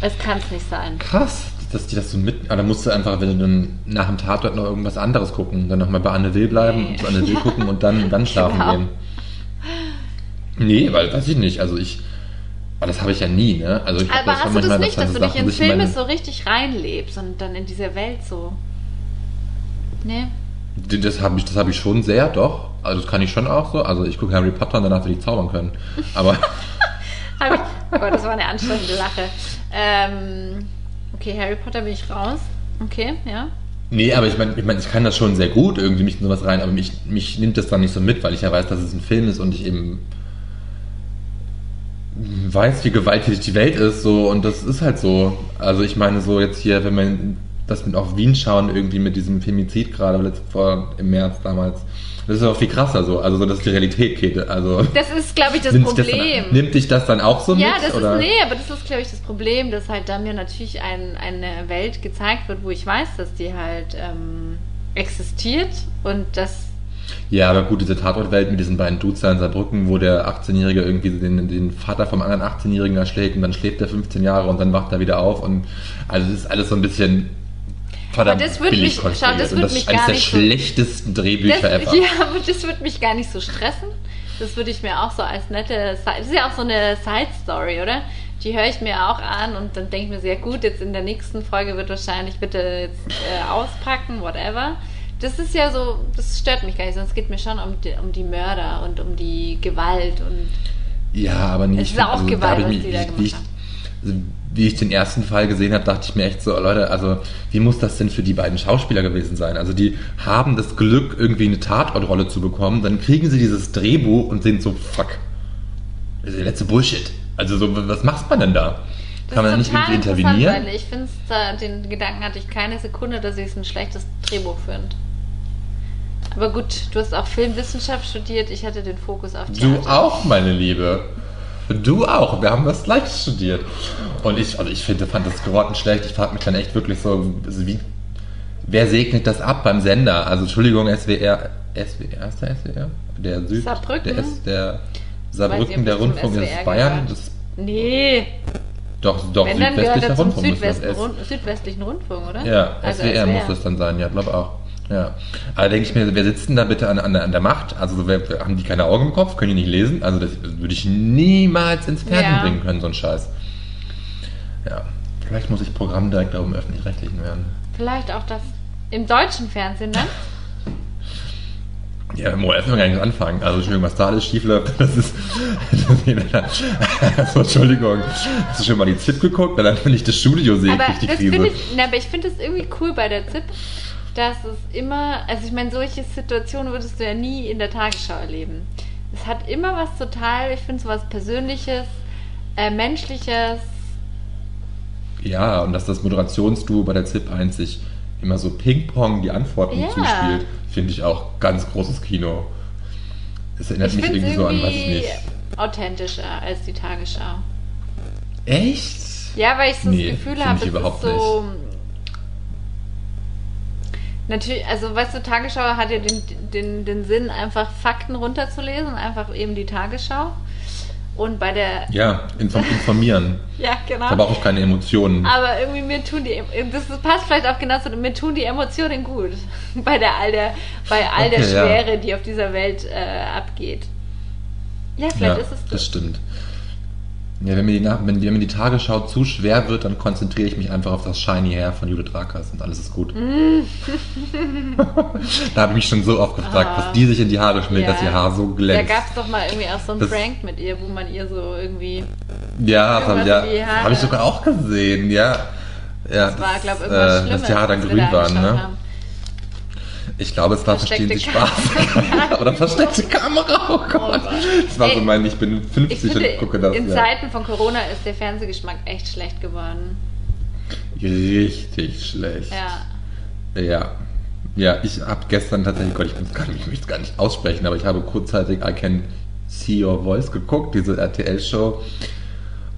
Es kann es nicht sein. Krass, dass die das so mit. Aber da musst du einfach, wenn du dann nach dem Tatort noch irgendwas anderes gucken, dann nochmal bei Anne Will bleiben, Nee. zu Anne Will gucken und dann, dann [LAUGHS] schlafen Genau. gehen. Nee, weil, weiß ich nicht. Also ich. Aber das habe ich ja nie, ne? Also ich hab Aber hast du das nicht, dass dann du dich in Filme so richtig reinlebst und dann in dieser Welt so. Nee? Das habe ich, das hab ich schon sehr, doch. Also das kann ich schon auch so. Also ich gucke Harry Potter und danach will ich zaubern können. Aber [LAUGHS] Hab ich, oh Gott, das war eine anstrengende Lache. Ähm, okay, Harry Potter bin ich raus. Okay, ja. nee, aber ich meine, ich, mein, ich kann das schon sehr gut irgendwie mich in sowas rein, aber mich, mich nimmt das dann nicht so mit, weil ich ja weiß, dass es ein Film ist und ich eben weiß, wie gewalttätig die Welt ist, so und das ist halt so. Also ich meine so jetzt hier, wenn man das mit auf Wien schauen, irgendwie mit diesem Femizid gerade vor im März damals, das ist auch viel krasser so, also so, dass die Realität geht. Also Das ist, glaube ich, das das Problem. dann, nimmt dich das dann auch so ja, mit? das oder? ist, nee, aber das ist, glaube ich, das Problem, dass halt da mir natürlich ein, eine Welt gezeigt wird, wo ich weiß, dass die halt ähm, existiert und das Ja, aber gut, diese Tatortwelt mit diesen beiden Dudes da in Saarbrücken, wo der 18-Jährige irgendwie den, den Vater vom anderen 18-Jährigen erschlägt und dann schläft er 15 Jahre und dann wacht er wieder auf und also das ist alles so ein bisschen verdammt das billig mich- konstruiert. schau, das und das ist eines der so- schlechtesten Drehbücher das, ever. Ja, aber das würde mich gar nicht so stressen. Das würde ich mir auch so als nette, das ist ja auch so eine Side-Story, oder? Die höre ich mir auch an und dann denke ich mir sehr gut, jetzt in der nächsten Folge wird wahrscheinlich bitte jetzt äh, auspacken, whatever. Das ist ja so, das stört mich gar nicht, sonst geht mir schon um die, um die Mörder und um die Gewalt und Ja, aber nicht. Es ist auch Gewalt, hab ich was die da gemacht haben. also, wie ich den ersten Fall gesehen habe, dachte ich mir echt so, Leute, also wie muss das denn für die beiden Schauspieler gewesen sein? Also die haben das Glück, irgendwie eine Tatortrolle zu bekommen, dann kriegen sie dieses Drehbuch und sind so, fuck, das ist der letzte Bullshit. Also so, was macht man denn da? Kann man da nicht irgendwie intervenieren? Ich finde, den Gedanken hatte ich keine Sekunde, dass ich es ein schlechtes Drehbuch finde. Aber gut, du hast auch Filmwissenschaft studiert. Ich hatte den Fokus auf Du Theater. auch, meine Liebe. Du auch. Wir haben das gleich studiert. Und ich, also ich finde, fand das grottenschlecht. Ich frage mich dann echt wirklich so, also wie, wer segnet das ab beim Sender? Also Entschuldigung, SWR, SWR ist der SWR? Der Süd, Saarbrücken? der, ist der Saarbrücken, nicht, der Rundfunk ist SWR Bayern. Das, Nee, doch, doch, wenn südwestlicher er Rundfunk Südwesten, S. Rund, südwestlichen Rundfunk, oder? Ja, Also SWR, muss das dann sein, ja, glaube auch. Ja. Aber denke ich mir, wer sitzt denn da bitte an, an, der- an der Macht? Also so, wer, haben die keine Augen im Kopf? Können die nicht lesen? Also das würde ich niemals ins Fernsehen Ja. bringen können, so ein Scheiß. Ja. Vielleicht muss ich Programmdirektor im Öffentlich-Rechtlichen werden. Vielleicht auch das im deutschen Fernsehen dann. Ja, im ORF wir gar nicht anfangen. Also Entschuldigung, was da alles schief läuft, [LAUGHS] das ist... [LAUGHS] also, Entschuldigung, hast du schon mal die ZIP geguckt? Weil dann, wenn ich das Studio sehe, aber ich die das Krise. finde ich, na, aber ich finde es irgendwie cool bei der ZIP, dass es immer, also ich meine, solche Situationen würdest du ja nie in der Tagesschau erleben. Es hat immer was total, ich finde so was Persönliches, äh, Menschliches. Ja, und dass das Moderationsduo bei der ZIP 1 sich immer so Ping-Pong die Antworten Ja. zuspielt, finde ich auch ganz großes Kino. Es erinnert Ich mich es irgendwie so an, weiß ich irgendwie nicht. authentischer als die Tagesschau. Echt? Ja, weil ich so Nee, das Gefühl habe, es überhaupt ist so. Natürlich, also weißt du, Tagesschau hat ja den, den, den Sinn, einfach Fakten runterzulesen, einfach eben die Tagesschau. Und bei der. Ja, inform [LAUGHS] informieren. Ja, genau. Da brauche ich keine Emotionen. Aber irgendwie mir tun die, das passt vielleicht auch genau zu, mir tun die Emotionen gut. [LAUGHS] Bei der all der, bei all der Okay, ja. Schwere, die auf dieser Welt äh, abgeht. Ja, ja, vielleicht ist es das stimmt. Ja, wenn mir, die, wenn, wenn mir die Tagesschau zu schwer wird, dann konzentriere ich mich einfach auf das Shiny Hair von Judith Rakers und alles ist gut. Mm. [LAUGHS] da habe ich mich schon so oft gefragt, Ah. was die sich in die Haare schmiert, dass ihr Haar so Da glänzt. gab es doch mal irgendwie auch so einen Das- Prank mit ihr, wo man ihr so irgendwie. Ja, das habe ja, hab ich sogar auch gesehen, ja. ja Das war, glaube ich, irgendwas äh, Schlimmes. Dass die Haare dann grün da waren, ne? haben. Ich glaube, es war Verstehen Sie Spaß. [LAUGHS] Oder versteckte Kamera, oh Gott. Gott. das war so Ey, mein, ich bin Ich 50 finde, und gucke das. in ja. Zeiten von Corona ist der Fernsehgeschmack echt schlecht geworden. Richtig schlecht. Ja. Ja. Ja, ich habe gestern tatsächlich, Gott, ich, bin's gar nicht, ich möchte es gar nicht aussprechen, aber ich habe kurzzeitig I Can See Your Voice geguckt, diese RTL-Show.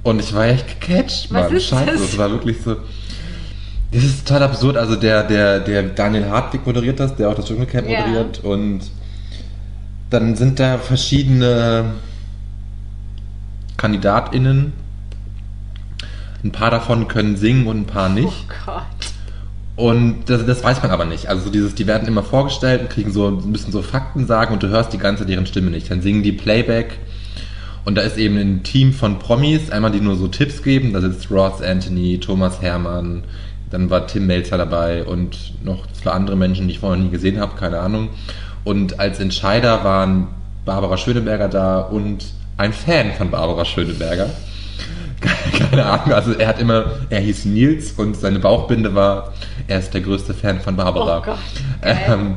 Und ich war echt gecatcht, Was Mann. ist Scheiße, das? das war wirklich so. Das ist total absurd. Also der, der, der Daniel Hartwig moderiert das, der auch das Dschungelcamp Ja. moderiert. Und dann sind da verschiedene KandidatInnen. Ein paar davon können singen und ein paar nicht. Oh Gott. Und das, das weiß man aber nicht. Also so dieses, die werden immer vorgestellt und kriegen so, müssen so Fakten sagen und du hörst die ganze deren Stimme nicht. Dann singen die Playback und da ist eben ein Team von Promis, einmal die nur so Tipps geben. Da sitzt Ross Anthony, Thomas Hermann, dann war Tim Melzer dabei und noch zwei andere Menschen, die ich vorher nie gesehen habe, keine Ahnung. Und als Entscheider waren Barbara Schöneberger da und ein Fan von Barbara Schöneberger. [LAUGHS] Keine Ahnung, also er hat immer, er hieß Nils und seine Bauchbinde war, er ist der größte Fan von Barbara. Oh Gott. [LAUGHS] Ähm,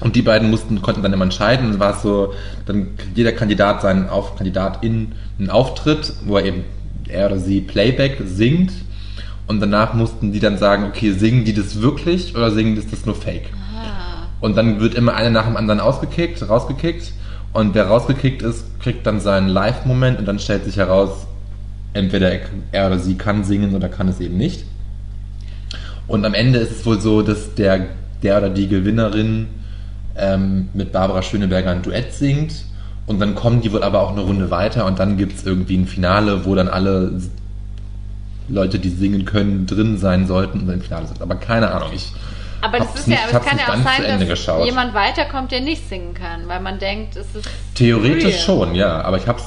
und die beiden mussten, konnten dann immer entscheiden. Und es war so, dann jeder Kandidat seinen Auf, Kandidatin einen Auftritt, wo er eben, er oder sie Playback singt. Und danach mussten die dann sagen, okay, singen die das wirklich oder singen das das nur Fake? Ah. Und dann wird immer einer nach dem anderen ausgekickt, rausgekickt. Und wer rausgekickt ist, kriegt dann seinen Live-Moment und dann stellt sich heraus, entweder er, er oder sie kann singen oder kann es eben nicht. Und am Ende ist es wohl so, dass der, der oder die Gewinnerin ähm, mit Barbara Schöneberger ein Duett singt. Und dann kommen die wohl aber auch eine Runde weiter und dann gibt es irgendwie ein Finale, wo dann alle Leute, die singen können, drin sein sollten und dann im Finale sind. Aber keine Ahnung, ich Aber das ist nicht, ja, aber es kann ja auch sein, dass geschaut. jemand weiterkommt, der nicht singen kann, weil man denkt, es ist Theoretisch real. schon, ja, aber ich hab's,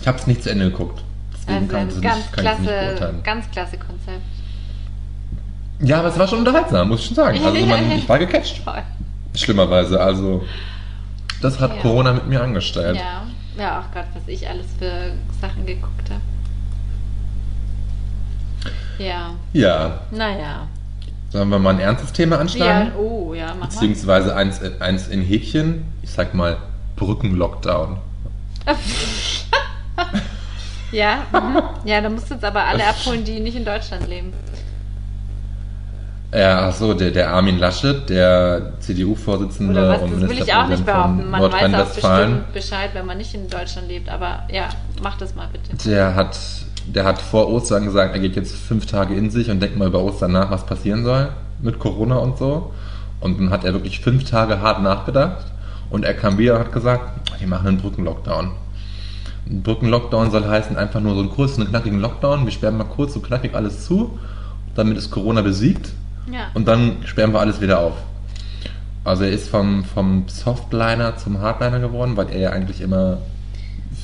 ich hab's nicht zu Ende geguckt. Deswegen Also kann, ich es ganz nicht, es nicht klasse, beurteilen. ganz klasse Konzept. Ja, aber es war schon unterhaltsam, muss ich schon sagen. Also man, ich war [LAUGHS] gecatcht. Toll. Schlimmerweise, also das hat Ja. Corona mit mir angestellt. Ja. Ja, auch Gott, was ich alles für Sachen geguckt habe. Ja, Ja, naja. sollen wir mal ein ernstes Thema Ja, anschlagen? oh, ja, mach mal. Beziehungsweise eins, eins in Häkchen, ich sag mal Brückenlockdown. [LAUGHS] Ja, mhm. ja, da musst du jetzt aber alle abholen, die nicht in Deutschland leben. Ja, ach so, der, der Armin Laschet, der CDU-Vorsitzende und das will ich auch nicht behaupten. Man weiß auch bestimmt Bescheid, wenn man nicht in Deutschland lebt. Aber ja, mach das mal bitte. der hat, der hat vor Ostern gesagt, er geht jetzt fünf Tage in sich und denkt mal über Ostern nach, was passieren soll mit Corona und so. Und dann hat er wirklich fünf Tage hart nachgedacht und er kam wieder und hat gesagt, wir machen einen Brückenlockdown. Ein Brückenlockdown soll heißen einfach nur so einen kurzen, knackigen Lockdown. Wir sperren mal kurz und knackig alles zu, damit ist Corona besiegt Ja. und dann sperren wir alles wieder auf. Also er ist vom, vom Softliner zum Hardliner geworden, weil er ja eigentlich immer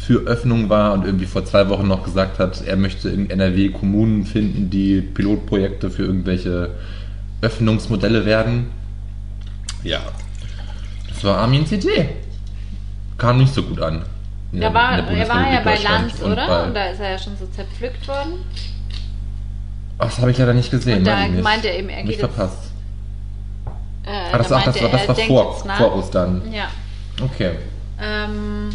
für Öffnung war und irgendwie vor zwei Wochen noch gesagt hat, er möchte in NRW Kommunen finden, die Pilotprojekte für irgendwelche Öffnungsmodelle werden. Ja. Das war Armin's Idee. Kam nicht so gut an. der- war, er war ja bei Lanz, oder? bei- und da ist er ja schon so zerpflückt worden. Ach, das habe ich leider nicht gesehen. Und da meinte er eben, er geht jetzt- verpasst. Äh, Ah, das, da ach, das war, das war vor, jetzt vor Ostern. Ja. Okay. Ähm,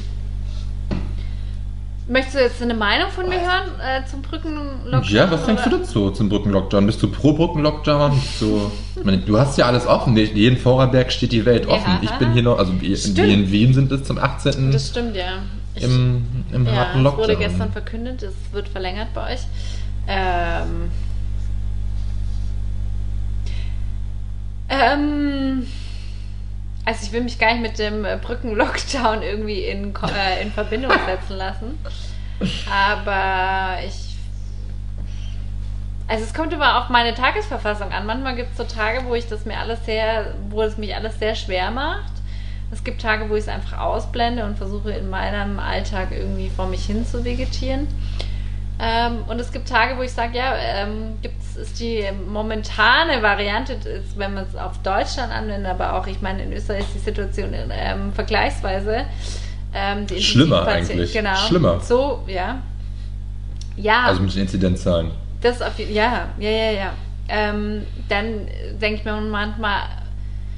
möchtest du jetzt eine Meinung von mir hören äh, zum Brückenlockdown? Ja, was denkst du dazu zum Brückenlockdown? Bist du pro Brückenlockdown? Ich meine, du hast ja alles offen. Jeden Vorarlberg steht die Welt Ja. offen. Ich bin hier noch, also wir Stimmt. wir in Wien sind es zum 18. Das stimmt, ja. Ich, im, im ja, harten es Lockdown. wurde gestern verkündet, es wird verlängert bei euch. Ähm, ähm, also ich will mich gar nicht mit dem äh, Brückenlockdown irgendwie in, äh, in Verbindung setzen lassen. Aber ich. Also es kommt immer auf meine Tagesverfassung an. Manchmal gibt es so Tage, wo ich das mir alles sehr, wo es mich alles sehr schwer macht. Es gibt Tage, wo ich es einfach ausblende und versuche in meinem Alltag irgendwie vor mich hin zu vegetieren. Ähm, und es gibt Tage, wo ich sage, ja, ähm, gibt's, ist die momentane Variante, ist, wenn man es auf Deutschland anwendet, aber auch, ich meine, in Österreich ist die Situation ähm, vergleichsweise ähm, die Schlimmer eigentlich. Genau. Schlimmer. So, ja. Ja. Also mit den Inzidenzzahlen. Das auf ja, ja, ja, ja. Ähm, dann denke ich mir manchmal,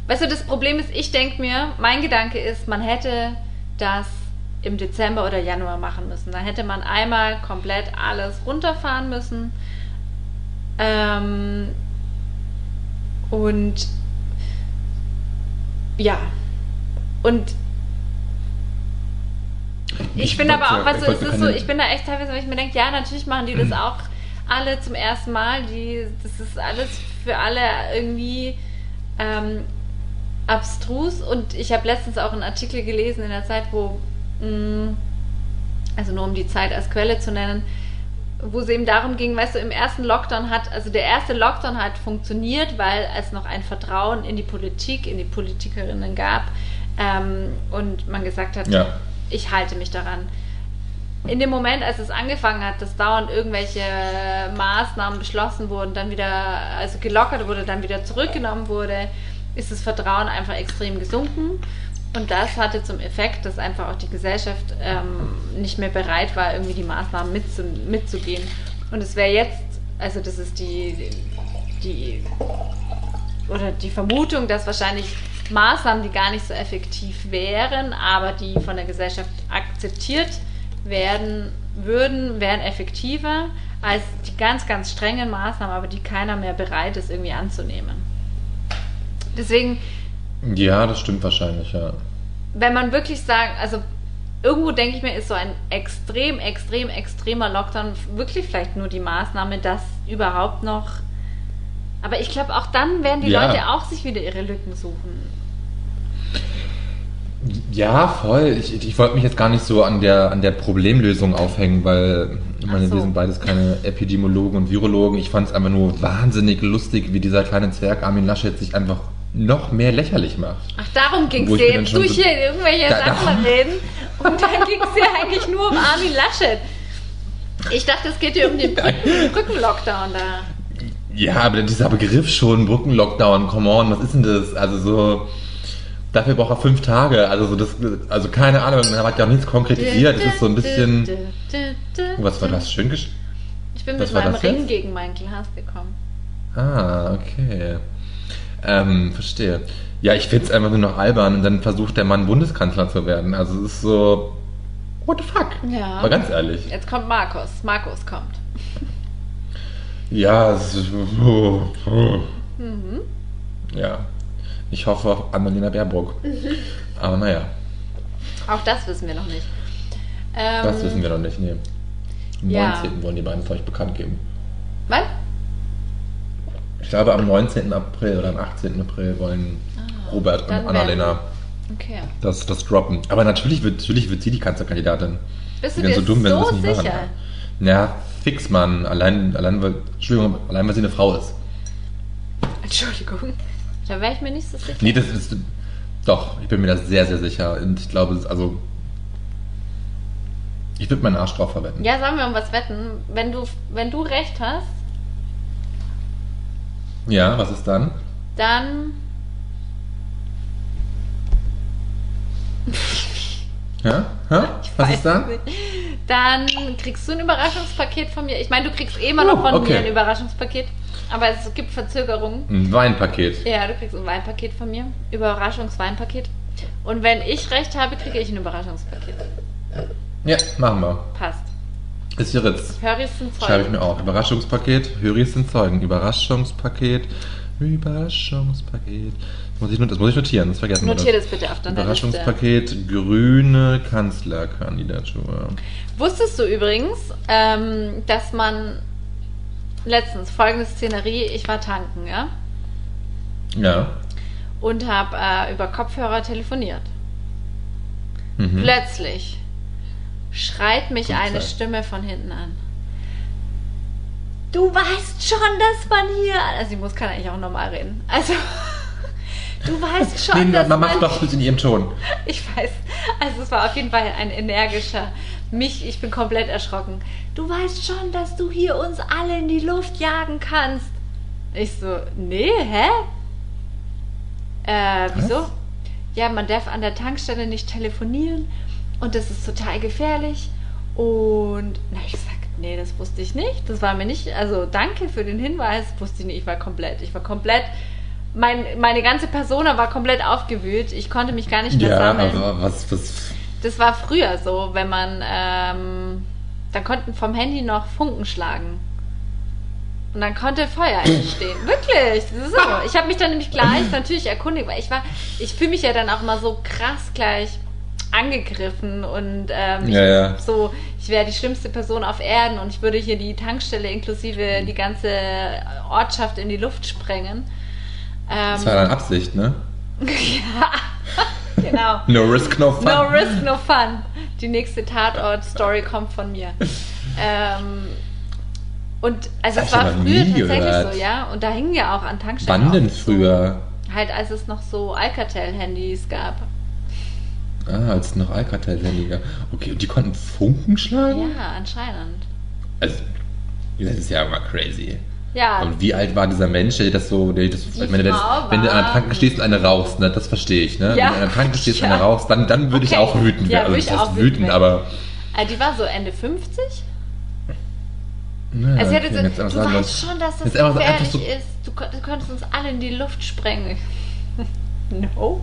weißt du, das Problem ist, ich denke mir, mein Gedanke ist, man hätte das im Dezember oder Januar machen müssen. Dann hätte man einmal komplett alles runterfahren müssen. Ähm, und ja. Und ich, Ich bin aber auch, weißt ich du, es ist so, ich bin da echt teilweise, weil ich mir denke, ja, natürlich machen die das auch alle zum ersten Mal. Die, das ist alles für alle irgendwie ähm, abstrus. Und ich habe letztens auch einen Artikel gelesen in der Zeit, wo, also nur um die Zeit als Quelle zu nennen, wo es eben darum ging, weißt du, im ersten Lockdown hat, also der erste Lockdown hat funktioniert, weil es noch ein Vertrauen in die Politik, in die Politikerinnen gab ähm, und man gesagt hat, Ja. ich halte mich daran. In dem Moment, als es angefangen hat, dass dauernd irgendwelche Maßnahmen beschlossen wurden, dann wieder, also gelockert wurde, dann wieder zurückgenommen wurde, ist das Vertrauen einfach extrem gesunken. Und das hatte zum Effekt, dass einfach auch die Gesellschaft ähm, nicht mehr bereit war, irgendwie die Maßnahmen mitzu, mitzugehen. Und es wäre jetzt, also das ist die, die, oder die Vermutung, dass wahrscheinlich Maßnahmen, die gar nicht so effektiv wären, aber die von der Gesellschaft akzeptiert werden würden, wären effektiver als die ganz, ganz strengen Maßnahmen, aber die keiner mehr bereit ist, irgendwie anzunehmen. Deswegen, Ja, das stimmt wahrscheinlich, ja. Wenn man wirklich sagt, also irgendwo denke ich mir, ist so ein extrem, extrem, extremer Lockdown wirklich vielleicht nur die Maßnahme, dass überhaupt noch. Aber ich glaube, auch dann werden die Ja. Leute auch sich wieder ihre Lücken suchen. Ja, voll. Ich, ich wollte mich jetzt gar nicht so an der, an der Problemlösung aufhängen, weil ich meine, so. wir sind beides keine Epidemiologen und Virologen. Ich fand es einfach nur wahnsinnig lustig, wie dieser kleine Zwerg Armin Laschet sich einfach noch mehr lächerlich macht. Ach, darum ging es ich dir jetzt durch so- hier irgendwelche Da- Sachen reden. Und dann [LAUGHS] ging es dir eigentlich nur um Armin Laschet. Ich dachte, es geht dir um den [LAUGHS] Brücken- Brückenlockdown da. Ja, aber dieser Begriff schon, Brückenlockdown, come on, was ist denn das? Also so, dafür braucht er fünf Tage. Also so das, also keine Ahnung, er hat ja auch nichts konkretisiert. Es ist so ein bisschen. Was war das? Schön gesch Ich bin mit meinem das Ring jetzt? gegen mein Glas gekommen. Ah, okay. Ähm, verstehe. Ja, ich finde es einfach nur noch albern und dann versucht der Mann Bundeskanzler zu werden. Also es ist so. What the fuck? Ja. Mal ganz ehrlich. Jetzt kommt Markus. Markus kommt. Ja, es ist, oh, oh. Mhm. Ja. Ich hoffe auf Annalena Baerbock. [LAUGHS] Aber naja, Auch das wissen wir noch nicht. Ähm, das wissen wir noch nicht. Nee. Am ja. 19. wollen die beiden es euch bekannt geben. Wann? Ich glaube, am 19. April oder am 18. April wollen Robert Ah, dann und Annalena Okay. das, das droppen. Aber natürlich wird, natürlich wird sie die Kanzlerkandidatin. Bist du dir so dumm, wenn sie so das nicht sicher? machen. Ja, fix, Mann. Allein, allein, weil, Entschuldigung, allein, weil sie eine Frau ist. Entschuldigung. Da wäre ich mir nicht so sicher. Nee, das ist. Doch, ich bin mir da sehr, sehr sicher. Und ich glaube, also. Ich würde meinen Arsch drauf verwetten. Ja, sollen wir um was wetten? Wenn du, wenn du recht hast, Ja, was ist dann? dann. Ja? ja? [LAUGHS] Was ist dann? nicht. Dann kriegst du ein Überraschungspaket von mir. Ich meine, du kriegst eh immer noch Oh, von okay. mir ein Überraschungspaket. Aber es gibt Verzögerungen. Ein Weinpaket. Ja, du kriegst ein Weinpaket von mir. Überraschungsweinpaket. Und wenn ich recht habe, kriege ich ein Überraschungspaket. Ja, machen wir. Passt. Ist hier Ritz. Höris sind Zeugen. Schreibe ich mir auf. Überraschungspaket. Höris sind Zeugen. Überraschungspaket. Überraschungspaket. Das muss ich, das muss ich notieren, das vergessen wir. Notier das bitte auf deiner Liste. Überraschungspaket. Grüne Kanzlerkandidatur. Wusstest du übrigens, ähm, dass man letztens folgende Szenerie, ich war tanken, ja? Ja. Und habe äh, über Kopfhörer telefoniert. Mhm. Plötzlich schreit mich Polizei. eine Stimme von hinten an. Du weißt schon, dass man hier. Also, sie muss kann eigentlich auch normal reden. Also, [LAUGHS] du weißt schon, Nee, dass man macht doch in ihrem Ton. [LAUGHS] Ich weiß. Also, es war auf jeden Fall ein energischer. Mich, ich bin komplett erschrocken. Du weißt schon, dass du hier uns alle in die Luft jagen kannst. Ich so, nee, hä? Äh, wieso? Was? Ja, man darf an der Tankstelle nicht telefonieren und das ist total gefährlich. Und na, hab ich gesagt, nee, das wusste ich nicht. Das war mir nicht, also danke für den Hinweis, wusste ich nicht. Ich war komplett, ich war komplett, mein, meine ganze Persona war komplett aufgewühlt. Ich konnte mich gar nicht mehr Ja, sammeln. aber was, was. Das war früher so, wenn man, ähm, da konnten vom Handy noch Funken schlagen. Und dann konnte Feuer entstehen. [LAUGHS] Wirklich, das ist so. Ich habe mich dann nämlich gleich natürlich erkundigt, weil ich war, ich fühle mich ja dann auch mal so krass gleich angegriffen und ähm, Ja, ja. ich, so, ich wäre die schlimmste Person auf Erden und ich würde hier die Tankstelle inklusive die ganze Ortschaft in die Luft sprengen. Ähm, Das war deine Absicht, ne? [LAUGHS] ja, [LAUGHS] genau. No risk, no fun. No risk, no fun. Die nächste Tatort-Story kommt von mir. Ähm, und also Das es war früher tatsächlich gehört. so, ja. Und da hingen ja auch an Tankstellen. Wann denn früher? So, halt als es noch so Alcatel-Handys gab. Ah, als noch Alcatel-Handy gab. Okay, und die konnten Funken schlagen? Ja, anscheinend. Also, das ist ja immer crazy. Ja, Und wie alt war dieser Mensch, der das so, der das, wenn, du wenn du an der Tanke stehst und eine rauchst, ne, das verstehe ich, ne? Ja, Wenn du an der Tanke stehst und ja. eine rauchst, dann, dann würde ich Okay. auch wütend Ja, werden. würde Also, ich auch wütend aber. äh, die war so Ende 50. Ja, Also okay, so, jetzt du sagen, weißt schon, dass das gefährlich so- ist. Du, du könntest uns alle in die Luft sprengen. [LAUGHS] no.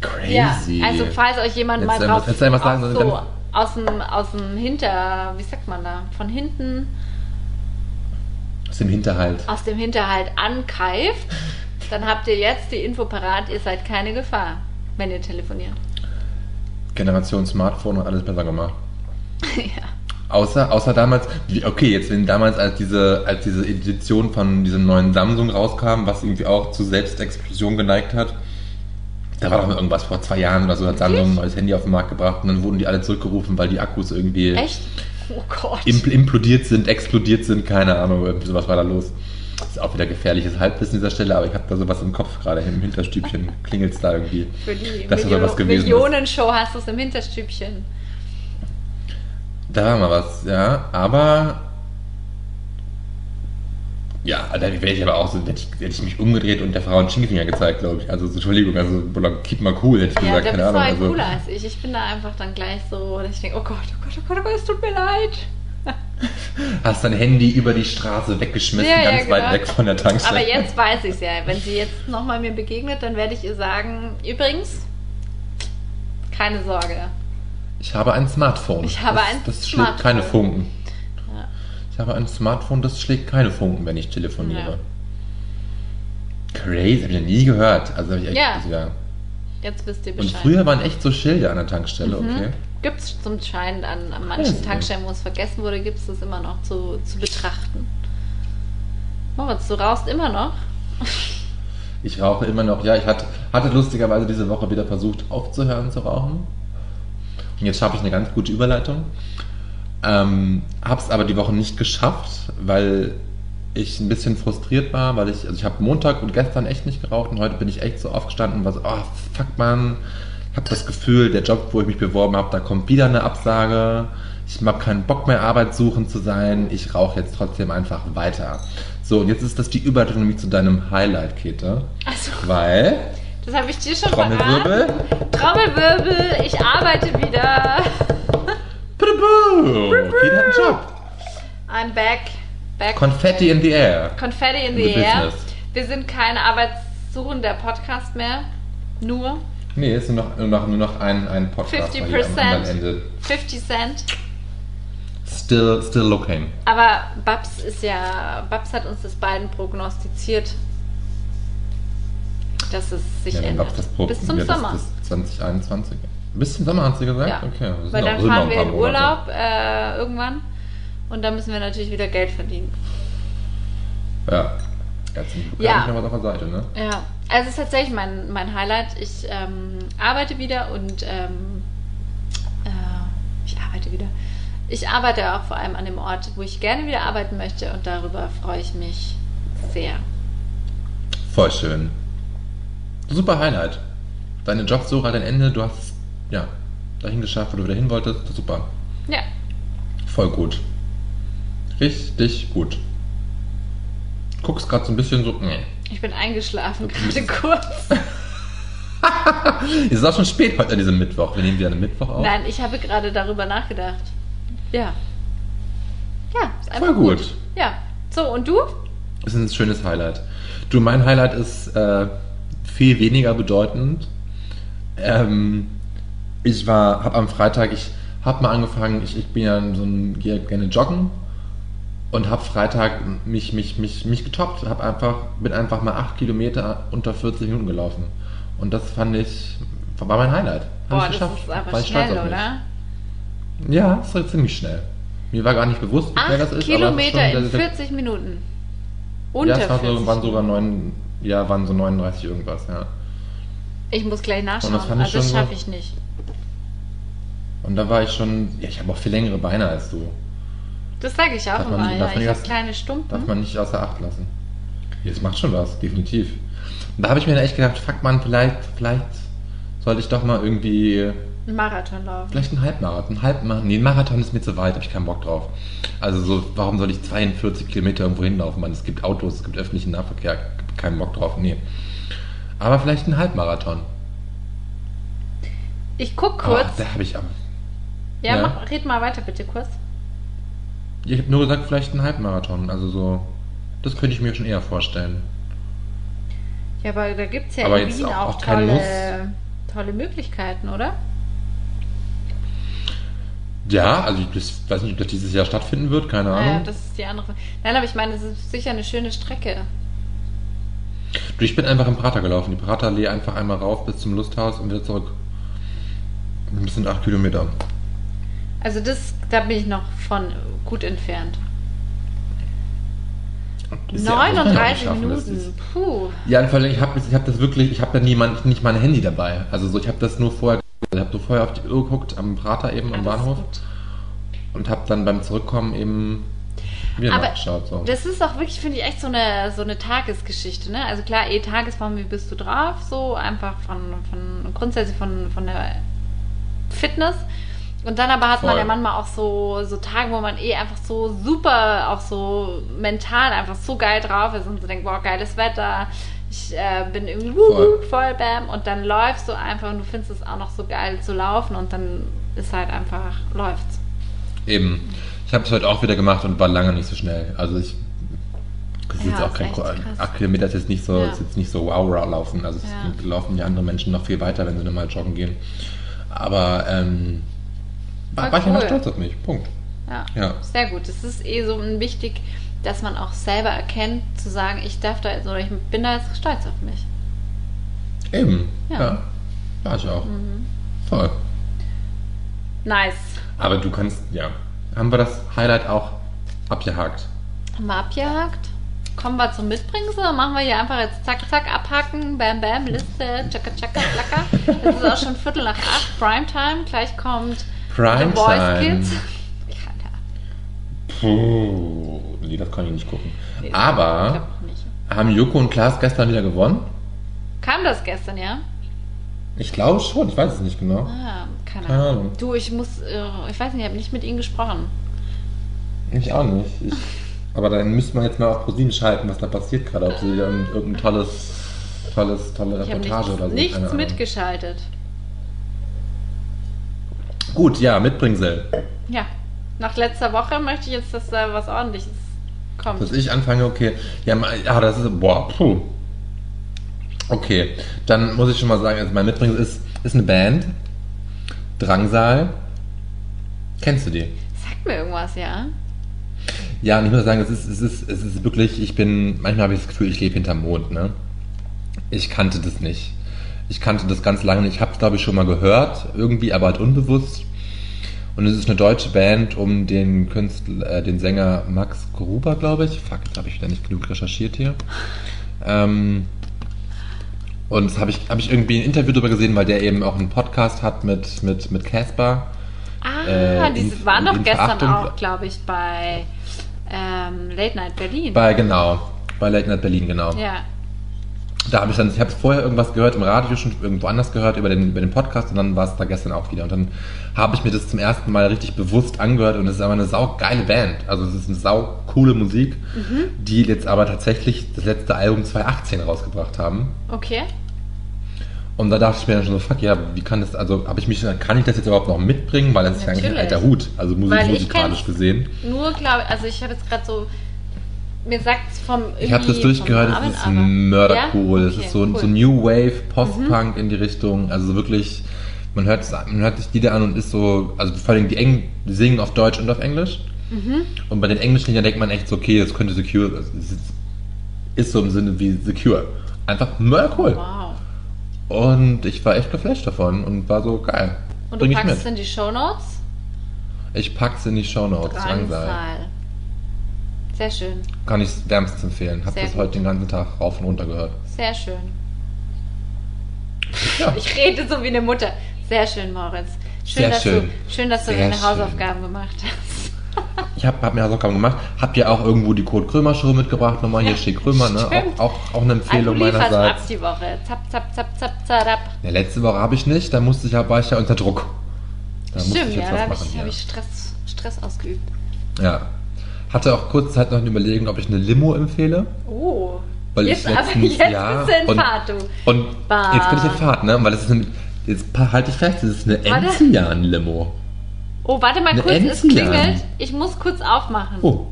Crazy. Ja, also falls euch jemand Jetzt mal drauf einfach sagen, dann- so aus dem, aus dem Hinter, wie sagt man da, von hinten, Aus dem Hinterhalt. aus dem Hinterhalt ankeift, dann habt ihr jetzt die Info parat, ihr seid keine Gefahr, wenn ihr telefoniert. Generation Smartphone und alles besser gemacht. [LAUGHS] ja. Außer, außer damals, okay, jetzt wenn damals als diese, als diese Edition von diesem neuen Samsung rauskam, was irgendwie auch zu Selbstexplosion geneigt hat, da war doch mal irgendwas vor zwei Jahren oder so, hat Samsung ein neues Handy auf den Markt gebracht und dann wurden die alle zurückgerufen, weil die Akkus irgendwie Echt? Oh Gott. impl implodiert sind, explodiert sind, keine Ahnung, sowas war da los. Das ist auch wieder gefährliches Halbwissen an dieser Stelle, aber ich habe da sowas im Kopf gerade im Hinterstübchen. [LAUGHS] Klingelt es da irgendwie. Für die dass da Milio was gewesen ist. Millionenshow hast du es im Hinterstübchen. Da war mal was, ja, aber. Ja, da wäre ich aber auch so, hätte ich, hätte ich mich umgedreht und der Frau einen Stinkefinger gezeigt, glaube ich. Also, so, Entschuldigung, also, keep mal cool, hätte ich Ja, gesagt, keine Ahnung. halt Also, cooler als ich. Ich bin da einfach dann gleich so, dass ich denke, oh Gott, oh Gott, oh Gott, oh Gott, es tut mir leid. [LAUGHS] hast dein Handy über die Straße weggeschmissen, Ja, ja, ganz weit genau. weg von der Tankstelle. Aber jetzt weiß ich es ja. Wenn sie jetzt nochmal mir begegnet, dann werde ich ihr sagen, übrigens, keine Sorge. Ich habe ein Smartphone. Ich habe das, ein Das schlägt Smartphone. keine Funken. Ja. Habe ein Smartphone, das schlägt keine Funken, wenn ich telefoniere. Crazy, habe ich noch nie gehört. Also habe ich echt, Ja. also, ja. Jetzt wisst ihr Und Bescheid. früher waren echt so Schilder an der Tankstelle, okay. Gibt es zum Schein an, an manchen Crazy. Tankstellen, wo es vergessen wurde, gibt es das immer noch zu, zu betrachten. Moritz, du rauchst immer noch? [LAUGHS] Ich rauche immer noch. Ja, ich hatte, hatte lustigerweise diese Woche wieder versucht aufzuhören zu rauchen. Und jetzt schaffe ich eine ganz gute Überleitung. Ähm, hab's aber die Woche nicht geschafft, weil ich ein bisschen frustriert war, weil ich, also ich habe Montag und gestern echt nicht geraucht und heute bin ich echt so aufgestanden und war so, oh fuck man, ich habe das Gefühl, der Job, wo ich mich beworben habe, da kommt wieder eine Absage. Ich habe keinen Bock mehr, Arbeit suchen zu sein. Ich rauche jetzt trotzdem einfach weiter. So, und jetzt ist das die Überleitung nämlich zu deinem Highlight, Kete. Also, Weil, das habe ich dir schon Trommelwirbel, verraten. Trommelwirbel, ich arbeite wieder. Kete hat einen Job. I'm back. back Konfetti in the air. Confetti in the, The air. business. Wir sind kein arbeitssuchender Podcast mehr. Nur Nee, es ist nur noch, nur noch, nur noch ein, ein Podcast hier am 50%. anderen Ende. 50 Cent. Still, still looking. Aber Babs ist ja, Babs hat uns das beiden prognostiziert, dass es sich Ja, ändert. Bis zum ja, das- Sommer. Das 2021. Bis zum Sommer hat sie gesagt? Ja. Okay. Weil auch- dann noch fahren wir in. Urlaub äh, irgendwann und dann müssen wir natürlich wieder Geld verdienen. Ja. Glück Ja. noch was auf der Seite, ne? Ja, also es ist tatsächlich mein, mein Highlight. Ich ähm, arbeite wieder und ähm, äh, ich arbeite wieder. Ich arbeite auch vor allem an dem Ort, wo ich gerne wieder arbeiten möchte und darüber freue ich mich sehr. Voll schön. Super Highlight. Deine Jobsuche hat ein Ende, du hast ja, dahin geschafft, wo du wieder hin wolltest. Super. Ja, Voll gut. Richtig gut. Guckst gerade so ein bisschen so. Nee. ich bin eingeschlafen, gerade [LAUGHS] kurz. Es ist auch schon spät heute an diesem Mittwoch. Wir nehmen wieder einen Mittwoch auf. Nein, ich habe gerade darüber nachgedacht. Ja. Ja, ist einfach Voll gut. Ja. So, und du? Das ist ein schönes Highlight. Du, mein Highlight ist äh, viel weniger bedeutend. Ähm, ich war, habe am Freitag, ich habe mal angefangen, ich, ich bin ja so ein, gehe gerne joggen und habe Freitag mich, mich, mich, mich getoppt, habe einfach, bin einfach mal 8 Kilometer unter 40 Minuten gelaufen. Und das fand ich, war mein Highlight. Hab Boah, ich das geschafft. ist aber War schnell, mich. oder? Ja, das war ziemlich schnell. Mir war gar nicht bewusst, wie schnell das ist. aber es ist Kilometer schon in sehr, sehr- 40 Minuten. ja, Unter es war 40 so, waren sogar Minuten. neun, ja, waren so 39 irgendwas, ja. Ich muss gleich nachschauen. Das also das schaffe ich nicht. Und da war ich schon, ja, ich habe auch viel längere Beine als du. Das sage ich auch Darf immer. Ja. darf Ich habe das- kleine Darf Stumpen. man nicht außer Acht lassen. Das macht schon was, definitiv. Und da habe ich mir dann echt gedacht, fuck man, vielleicht, vielleicht sollte ich doch mal irgendwie, Einen Marathon laufen. vielleicht einen Halbmarathon, einen Halbmarathon. Nee, ein Marathon ist mir zu weit, habe ich keinen Bock drauf. Also so, warum soll ich 42 Kilometer irgendwo hinlaufen? Man, es gibt Autos, es gibt öffentlichen Nahverkehr, keinen Bock drauf, nee. Aber vielleicht ein Halbmarathon. Ich guck kurz. da habe ich aber. Ja, ja. Mach, red mal weiter bitte kurz. Ich habe nur gesagt, vielleicht ein Halbmarathon. Also so, das könnte ich mir schon eher vorstellen. Ja, aber da gibt es ja Aber in Wien auch- auch, tolle, tolle Möglichkeiten, oder? Ja, also ich weiß nicht, ob das dieses Jahr stattfinden wird, keine Naja, Ahnung. das ist die andere. Nein, aber ich meine, das ist sicher eine schöne Strecke. Du, ich bin einfach im Prater gelaufen. Die Praterallee einfach einmal rauf bis zum Lusthaus und wieder zurück. Das sind acht Kilometer. Also das, da bin ich noch von gut entfernt. Ist ja auch nicht 39 schaffen, das Minuten. Puh. Ja, vor allem, ich habe ich hab das wirklich, ich habe da niemand, nicht mein Handy dabei. Also so, ich habe das nur vorher, ich habe so vorher auf die Uhr geguckt, am Prater eben, am Alles Bahnhof. gut. Und habe dann beim Zurückkommen eben wieder Aber nachgeschaut. So. Das ist auch wirklich, finde ich, echt so eine, so eine Tagesgeschichte. Ne? Also klar, eh Tagesform, wie bist du drauf? So einfach von, von grundsätzlich von, von der Fitness. Und dann aber hat man Voll. ja manchmal auch so, so Tage, wo man eh einfach so super, auch so mental einfach so geil drauf ist und so denkt, boah, geiles Wetter. Ich äh, bin irgendwie Voll. voll bam und dann läufst du einfach und du findest es auch noch so geil zu laufen und dann ist halt einfach, läuft's. Eben. Ich habe es heute auch wieder gemacht und war lange nicht so schnell. Also ich. Das ist Ja, jetzt auch kein acht Kilometer ist jetzt nicht so, Ja. ist jetzt nicht so wow wow laufen. Also es Ja. laufen ja andere Menschen noch viel weiter, wenn sie normal joggen gehen. Aber ähm, war, Voll war ich einfach cool. stolz auf mich. Punkt. Ja. Ja. Sehr gut. Es ist eh so wichtig, dass man auch selber erkennt, zu sagen, ich darf da jetzt oder ich bin da jetzt stolz auf mich. Eben. Ja. Ja. War ich auch. Mhm. Voll. Nice. Aber du kannst, ja. Haben wir das Highlight auch abgehakt? Haben wir abgehakt? Kommen wir zum Mitbringsel oder machen wir hier einfach jetzt zack, zack, abhaken, bam, bam, Liste, tschakka, tschakka, tschakka. [LAUGHS] Es ist auch schon Viertel nach acht, Primetime. Gleich kommt The Voice Kids. Puh. Nee, das kann ich nicht gucken. nee, Ich Aber nicht. haben Joko und Klaas gestern wieder gewonnen? Kam das gestern, ja? Ich glaube schon, ich weiß es nicht genau. Ah, keine Keine Ahnung. Ahnung. Du, ich muss, äh, ich weiß nicht, ich habe nicht mit ihnen gesprochen. Ich auch nicht. Ich, aber dann müsste man jetzt mal auf ProSieben schalten, was da passiert gerade. Ob sie dann irgendein tolles, tolles, tolle Ich Reportage nichts, oder so. nichts mitgeschaltet. Gut, ja, Mitbringsel. Ja, nach letzter Woche möchte ich jetzt, dass da was ordentliches kommt. Dass ich anfange, okay. Ja, ja das ist. Boah, puh. Okay, dann muss ich schon mal sagen, also mein Mitbringsel ist, ist eine Band. Drangsal. Kennst du die? Sagt mir irgendwas, ja? Ja, und ich muss sagen, es ist, es ist, es ist wirklich, ich bin, manchmal habe ich das Gefühl, ich lebe hinterm Mond, ne? Ich kannte das nicht. Ich kannte das ganz lange nicht. Ich habe es, glaube ich, schon mal gehört, irgendwie, aber halt unbewusst. Und es ist eine deutsche Band um den Künstler, äh, den Sänger Max Gruber, glaube ich. Fuck, jetzt habe ich wieder nicht genug recherchiert hier. Ähm, und das habe ich, hab ich irgendwie ein Interview darüber gesehen, weil der eben auch einen Podcast hat mit mit mit Casper. Ah, Äh, die in- waren doch gestern Verachtung- auch, glaube ich, bei ähm, Late Night Berlin. Bei genau, bei Late Night Berlin, genau. ja. Da habe ich dann, ich habe vorher irgendwas gehört im Radio, schon irgendwo anders gehört über den, über den Podcast und dann war es da gestern auch wieder. Und dann habe ich mir das zum ersten Mal richtig bewusst angehört und es ist aber eine sau geile Band. Also es ist eine sau coole Musik, die jetzt aber tatsächlich das letzte Album 2018 rausgebracht haben. Okay. Und da dachte ich mir dann schon so, fuck, ja, wie kann das, also habe ich mich, kann ich das jetzt überhaupt noch mitbringen? Weil das ist ja eigentlich ein alter Hut, also musikalisch gesehen. Nur, glaube also ich habe jetzt gerade so, mir sagt vom Ich habe das durchgehört, es Namen, ist mördercool. Ja? Es Okay, ist so, cool. Mhm. so New Wave, Post-Punk in die Richtung. Also wirklich, man hört, es- man hört sich die da an und ist so, also vor allem die, Eng, singen auf Deutsch und auf Englisch. Mhm. Und bei den englischen Liedern denkt man echt so, okay, das könnte Secure, also es ist, ist so im Sinne wie Secure. Einfach mördercool. Wow. Und ich war echt geflasht davon und war so geil. Und du Bring ich packst es in die Shownotes? Ich pack's in die Shownotes. Drangsal. Drangsal. Sehr schön, Kann ich wärmstens empfehlen. Hab Sehr das gut. heute den ganzen Tag rauf und runter gehört. sehr schön. Ja. [LAUGHS] Ich rede so wie eine Mutter. Sehr schön, Moritz. Schön, Sehr dass, schön. Du, schön dass du Sehr deine schön. Hausaufgaben gemacht hast. [LAUGHS] Ich habe hab mir Hausaufgaben gemacht. Hab ja auch irgendwo die Kurt Krömer Show mitgebracht. Nochmal hier steht Krömer, ne? Auch, auch, auch eine Empfehlung du lieferst ab meinerseits. die Woche. Zap, zap, zap, zap, zap. Ja, letzte Woche habe ich nicht. Da musste ich, ja- war ich ja unter Druck. Da Stimmt, ich jetzt ja, was da habe ich, hab ich Stress, Stress ausgeübt. ja. Hatte auch kurz Zeit noch eine Überlegung, ob ich eine Limo empfehle. Oh. Weil jetzt, ich aber letztens, jetzt ja, bist du in Fahrt, du. Und Bah. jetzt bin ich in Fahrt, ne? Weil das ist eine, jetzt halte ich fest, das ist eine. Enzian-Limo. Oh, warte mal Eine kurz, es Enzian. klingelt. Ich muss kurz aufmachen. Oh.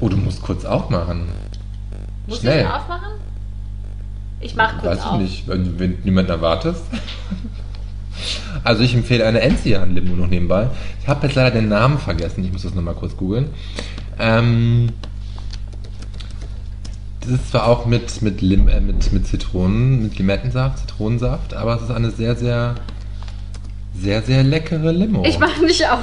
Oh, du musst kurz aufmachen. muss schnell. ich aufmachen? Ich mach kurz Weiß ich auf. nicht, wenn, wenn niemand erwartest. [LAUGHS] Also ich empfehle eine Enzian-Limo noch nebenbei. Ich habe jetzt leider den Namen vergessen. Ich muss das nochmal kurz googeln. Ähm, das ist zwar auch mit, mit, Lim, äh, mit, mit Zitronen, mit Limettensaft, Zitronensaft, aber es ist eine sehr, sehr, sehr, sehr leckere Limo. Ich mach nicht auf.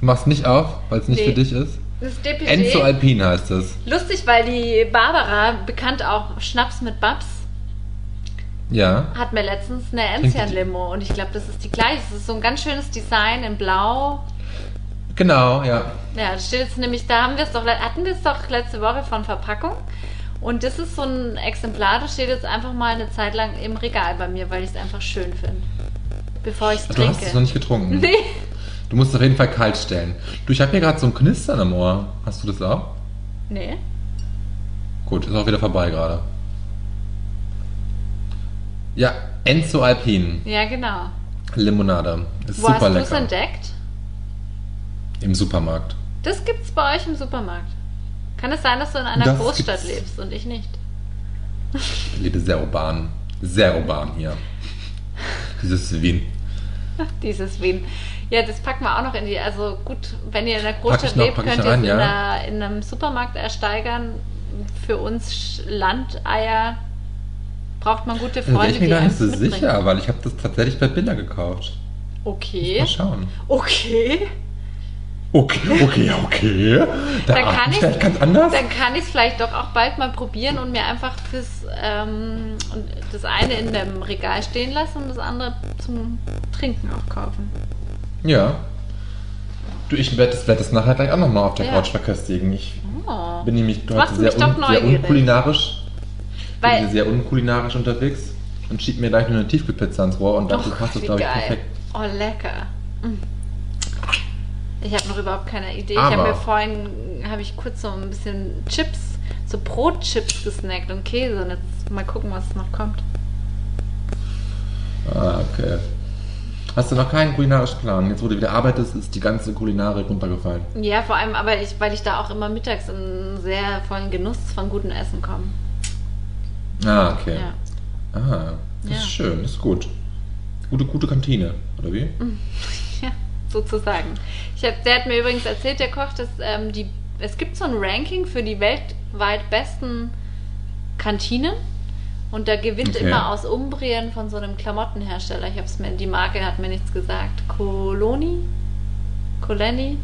Du machst nicht auf, weil es nicht Nee. für dich ist? Das ist DPG. Enzo Alpin heißt es. Lustig, weil die Barbara, bekannt auch Schnaps mit Babs, Ja. hat mir letztens eine Trinkt die- Enzian-Limo und ich glaube, das ist die gleiche. Das ist so ein ganz schönes Design in Blau. Genau, ja. Ja, das steht jetzt nämlich, da haben wir es doch, hatten wir es doch letzte Woche von Verpackung. Und das ist so ein Exemplar, das steht jetzt einfach mal eine Zeit lang im Regal bei mir, weil ich es einfach schön finde. Bevor ich es Du trinke. hast es noch nicht getrunken. Nee. Du musst es auf jeden Fall kalt stellen. Du, ich habe hier gerade so ein Knistern am Ohr. Hast du das auch? Nee. Gut, ist auch wieder vorbei gerade. Ja, Enzo Alpin. Ja, genau. Limonade. Ist Wo super hast du es entdeckt? Im Supermarkt. Das gibt's bei euch im Supermarkt. Kann es sein, dass du in einer Das Großstadt gibt's. lebst und ich nicht? Ich lebe sehr urban. Sehr urban hier. Dieses Wien. Dieses Wien. Ja, das packen wir auch noch in die. Also gut, wenn ihr in der Großstadt noch, lebt, könnt ihr es in, ja. einer, in einem Supermarkt ersteigern. Für uns Landeier braucht man gute bin Freunde, ich mir die gar nicht so mitbringen. sicher, weil ich habe das tatsächlich bei Billa gekauft. Okay. Mal schauen. Okay. Okay, okay, okay. Da Dann kann ich ich vielleicht ganz anders. Dann kann ich es vielleicht doch auch bald mal probieren und mir einfach fürs ähm, das eine in dem Regal stehen lassen und das andere zum Trinken auch kaufen. Ja. Du, ich werde das, werd das nachher gleich auch nochmal auf der Ja. Couch verköstigen. Ich Oh. bin nämlich Das heute sehr, un, sehr unkulinarisch. Weil- bin sehr unkulinarisch unterwegs und schieb mir gleich nur eine Tiefkühlpizza ins Rohr und Och, passt das, wie glaube ich, perfekt. Oh, lecker. Mm. Ich habe noch überhaupt keine Idee. ich Aber- habe mir vorhin, habe ich kurz so ein bisschen Chips, so Brotchips gesnackt und Käse und jetzt mal gucken, was noch kommt. Ah, okay. Hast du noch keinen kulinarischen Plan? Jetzt, wo du wieder arbeitest, ist die ganze Kulinarik runtergefallen. Ja, vor allem, aber ich, weil ich da auch immer mittags in einen sehr vollen Genuss von gutem Essen komme. Ah, okay. Ja. Ah, das Ja. ist schön, das ist gut. Gute, gute Kantine, oder wie? [LAUGHS] Ja, sozusagen. Ich hab, der hat mir übrigens erzählt, der Koch, dass ähm, die, es gibt so ein Ranking für die weltweit besten Kantinen. Und da gewinnt Okay. immer aus Umbrien von so einem Klamottenhersteller. Ich habe es mir, die Marke hat mir nichts gesagt. Coloni? Coleni?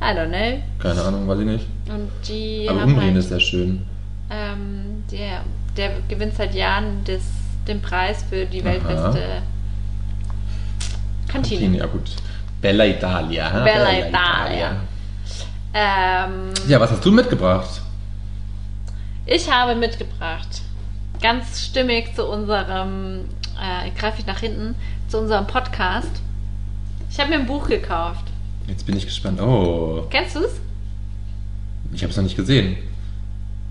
I don't know. Keine Ahnung, weiß ich nicht. Und die Aber Umbrien halt, ist sehr schön. ähm, der, der gewinnt seit Jahren das, den Preis für die Aha. weltbeste Kantine. Kantine, ja gut. Bella Italia. ha? Bella Italia. Ähm, Ja, was hast du mitgebracht? Ich habe mitgebracht, ganz stimmig zu unserem, äh, greife ich nach hinten, zu unserem Podcast. Ich habe mir ein Buch gekauft. Jetzt bin ich gespannt. Oh, Kennst du es? ich habe es noch nicht gesehen.